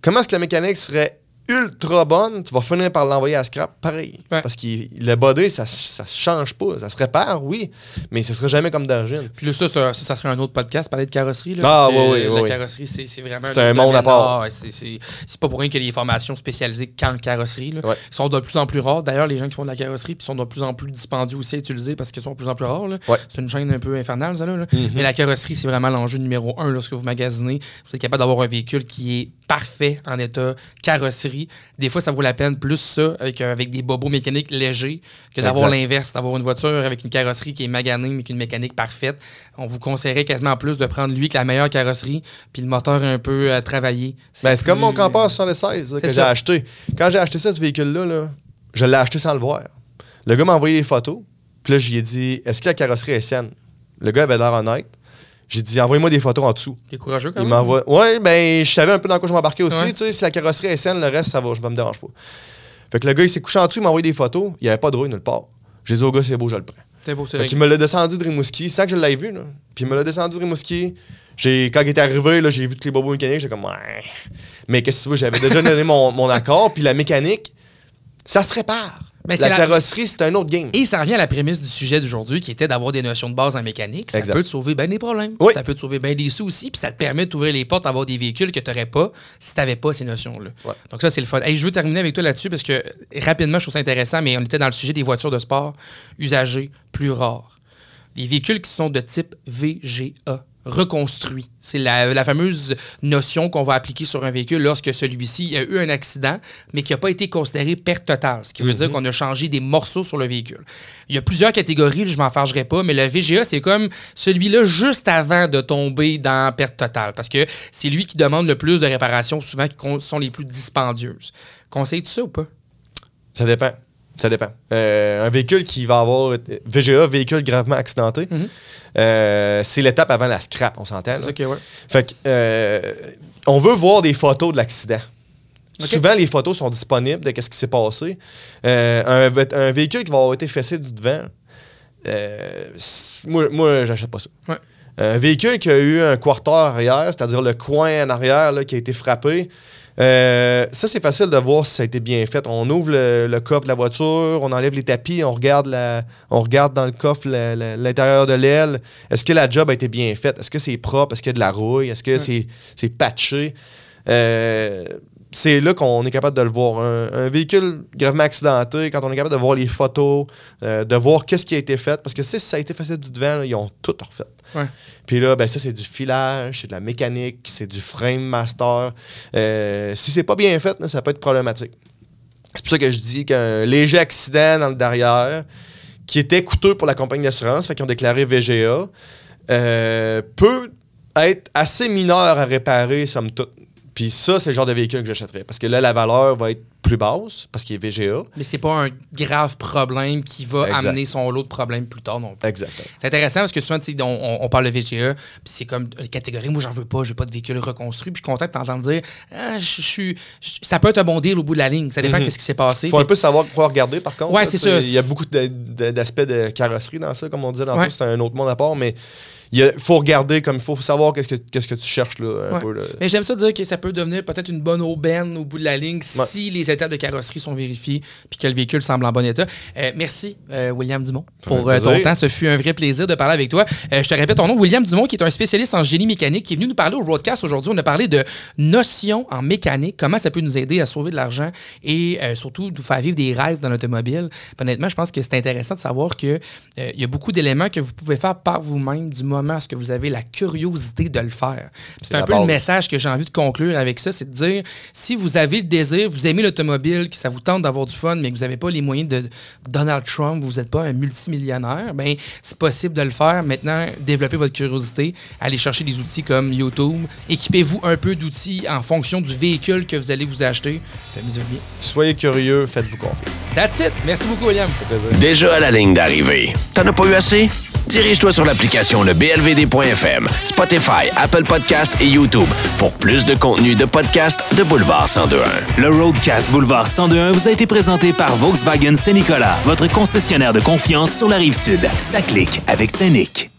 comment est-ce que la mécanique serait ultra bonne, tu vas finir par l'envoyer à scrap pareil. Ouais. Parce que le body, ça, ça se change pas. Ça se répare, oui, mais ce sera jamais comme d'origine. Puis là, ça, ça, ça, serait un autre podcast, parler de carrosserie. Là, Ah, que oui, oui, La oui, oui. carrosserie, c'est c'est vraiment. C'est un monde à part. Ah, c'est- pas pour rien a des formations spécialisées qu'en carrosserie. Là. Ouais. Sont de plus en plus rares. D'ailleurs, les gens qui font de la carrosserie puis sont de plus en plus dispendieux aussi à utiliser parce qu'ils sont de plus en plus rares. Ouais. C'est une chaîne un peu infernale, ça. Là, là. Mhm. Mais la carrosserie, c'est vraiment l'enjeu numéro un lorsque vous magasinez. Vous êtes capable d'avoir un véhicule qui est parfait en état carrosserie. Des fois, ça vaut la peine plus ça avec, euh, avec des bobos mécaniques légers que d'avoir l'inverse, d'avoir une voiture avec une carrosserie qui est maganée mais qui a une mécanique parfaite. On vous conseillerait quasiment plus de prendre lui que la meilleure carrosserie puis le moteur un peu euh, travaillé. Ben, c'est comme mon campeur 76 là, que j'ai acheté. Quand j'ai acheté ça, ce véhicule-là, là, je l'ai acheté sans le voir. Le gars m'a envoyé les photos. Puis là, j'y ai dit Est-ce que la carrosserie est saine Le gars avait l'air honnête. J'ai dit Envoyez-moi des photos en dessous. T'es courageux quand Il même. m'envoie. Ouais, ben, je savais un peu dans quoi je m'embarquais aussi. Ouais. Tu sais, si la carrosserie est saine, le reste, ça va, je me dérange pas. Fait que le gars, il s'est couché en dessous, il m'a envoyé des photos. Il n'y avait pas de rouille nulle part. J'ai dit au gars, c'est beau, je le prends. C'est beau, c'est Fait vrai. qu'il me l'a descendu de Rimouski sans que je l'avais vu. Là. Puis il me l'a descendu de Rimouski. J'ai, quand il est arrivé, là, j'ai vu tous les bobos mécaniques. J'ai comme, ouais. Mais qu'est-ce que tu veux, j'avais déjà donné mon, mon accord. Puis la mécanique, ça se répare. Mais la carrosserie, c'est un autre game. Et ça revient à la prémisse du sujet d'aujourd'hui qui était d'avoir des notions de base en mécanique. Ça Exact. peut te sauver bien des problèmes. Oui. Ça peut te sauver bien des sous aussi. Puis ça te permet d'ouvrir les portes, d'avoir des véhicules que tu n'aurais pas si tu n'avais pas ces notions-là. Ouais. Donc ça, c'est le fun. Hey, je veux terminer avec toi là-dessus parce que rapidement, je trouve ça intéressant, mais on était dans le sujet des voitures de sport usagées plus rares. Les véhicules qui sont de type VGA reconstruits. C'est la, la fameuse notion qu'on va appliquer sur un véhicule lorsque celui-ci a eu un accident, mais qui n'a pas été considéré perte totale, ce qui veut dire qu'on a changé des morceaux sur le véhicule. Il y a plusieurs catégories, je m'en fâcherai pas, mais le VGA, c'est comme celui-là juste avant de tomber dans perte totale, parce que c'est lui qui demande le plus de réparations, souvent qui sont les plus dispendieuses. Conseilles-tu ça ou pas? Ça dépend. Ça dépend. Euh, un véhicule qui va avoir VGA, véhicule gravement accidenté, Mhm. euh, c'est l'étape avant la scrap, on s'entend. C'est que, ouais. Fait que, euh, on veut voir des photos de l'accident. Souvent, les photos sont disponibles de ce qui s'est passé. Un, vé- un véhicule qui va avoir été fessé du devant, moi, moi j'achète pas ça. Ouais. Un véhicule qui a eu un quarter arrière, c'est-à-dire le coin en arrière là, qui a été frappé, euh, ça, c'est facile de voir si ça a été bien fait. On ouvre le, le coffre de la voiture, on enlève les tapis, on regarde, la, on regarde dans le coffre l'intérieur de l'aile. Est-ce que la job a été bien faite? Est-ce que c'est propre? Est-ce qu'il y a de la rouille? Est-ce que c'est c'est patché? Euh, c'est là qu'on est capable de le voir. Un, un véhicule gravement accidenté, quand on est capable de voir les photos, euh, de voir qu'est-ce qui a été fait, parce que si ça a été fait du devant, là, ils ont tout refait. Puis là, ben ça, c'est du filage, c'est de la mécanique, c'est du frame master. Euh, si c'est pas bien fait, ça peut être problématique. C'est pour ça que je dis qu'un léger accident dans le derrière, qui était coûteux pour la compagnie d'assurance, fait qu'ils ont déclaré VGA, euh, peut être assez mineur à réparer, somme toute. Puis ça, c'est le genre de véhicule que j'achèterais. Parce que là, la valeur va être plus basse, parce qu'il est VGA. Mais c'est pas un grave problème qui va Exact. amener son lot de problèmes plus tard non plus. Exactement. C'est intéressant parce que souvent, on, parle de VGA, puis c'est comme une catégorie, moi, j'en veux pas, j'ai pas de véhicule reconstruit, puis je suis content de t'entendre dire, ah, je je suis. je- Ça peut être un bon deal au bout de la ligne, ça dépend Mhm. de ce qui s'est passé. Il faut un peu savoir quoi regarder, par contre. Ouais, c'est ça. Il y a beaucoup de- de- d'aspects de carrosserie dans ça, comme on disait dans Ouais. c'est un autre monde à part, mais il faut regarder comme il faut, savoir qu'est-ce que, qu'est-ce que tu cherches là, un Ouais. peu. là. Mais j'aime ça dire que ça peut devenir peut-être une bonne aubaine au bout de la ligne Ouais. si les étapes de carrosserie sont vérifiées puis que le véhicule semble en bon état. Euh, merci, euh, William Dumont, pour euh, ton temps. Ce fut un vrai plaisir de parler avec toi. Je te répète ton nom, William Dumont, qui est un spécialiste en génie mécanique, qui est venu nous parler au broadcast aujourd'hui. On a parlé de notions en mécanique, comment ça peut nous aider à sauver de l'argent et surtout nous faire vivre des rêves dans l'automobile. Honnêtement, je pense que c'est intéressant de savoir que euh, il y a beaucoup d'éléments que vous pouvez faire par vous-même du moment où vous avez la curiosité de le faire. C'est un peu le message que j'ai envie de conclure avec ça, c'est de dire si vous avez le désir, vous aimez l'automobile, que ça vous tente d'avoir du fun, mais que vous n'avez pas les moyens de Donald Trump, vous n'êtes pas un multimillionnaire, ben c'est possible de le faire. Maintenant, développez votre curiosité, allez chercher des outils comme YouTube, équipez-vous un peu d'outils en fonction du véhicule que vous allez vous acheter. Bien. Soyez curieux, faites-vous confiance. That's it. Merci beaucoup, William. Ça fait plaisir. Déjà à la ligne d'arrivée. T'en as pas eu assez? Dirige-toi sur l'application de BLVD.FM, Spotify, Apple Podcast et YouTube pour plus de contenu de podcast de Boulevard 1021. Le Roadcast Boulevard 102.1 vous a été présenté par Volkswagen Saint-Nicolas, votre concessionnaire de confiance sur la rive sud. Ça clique avec Saint-Nic.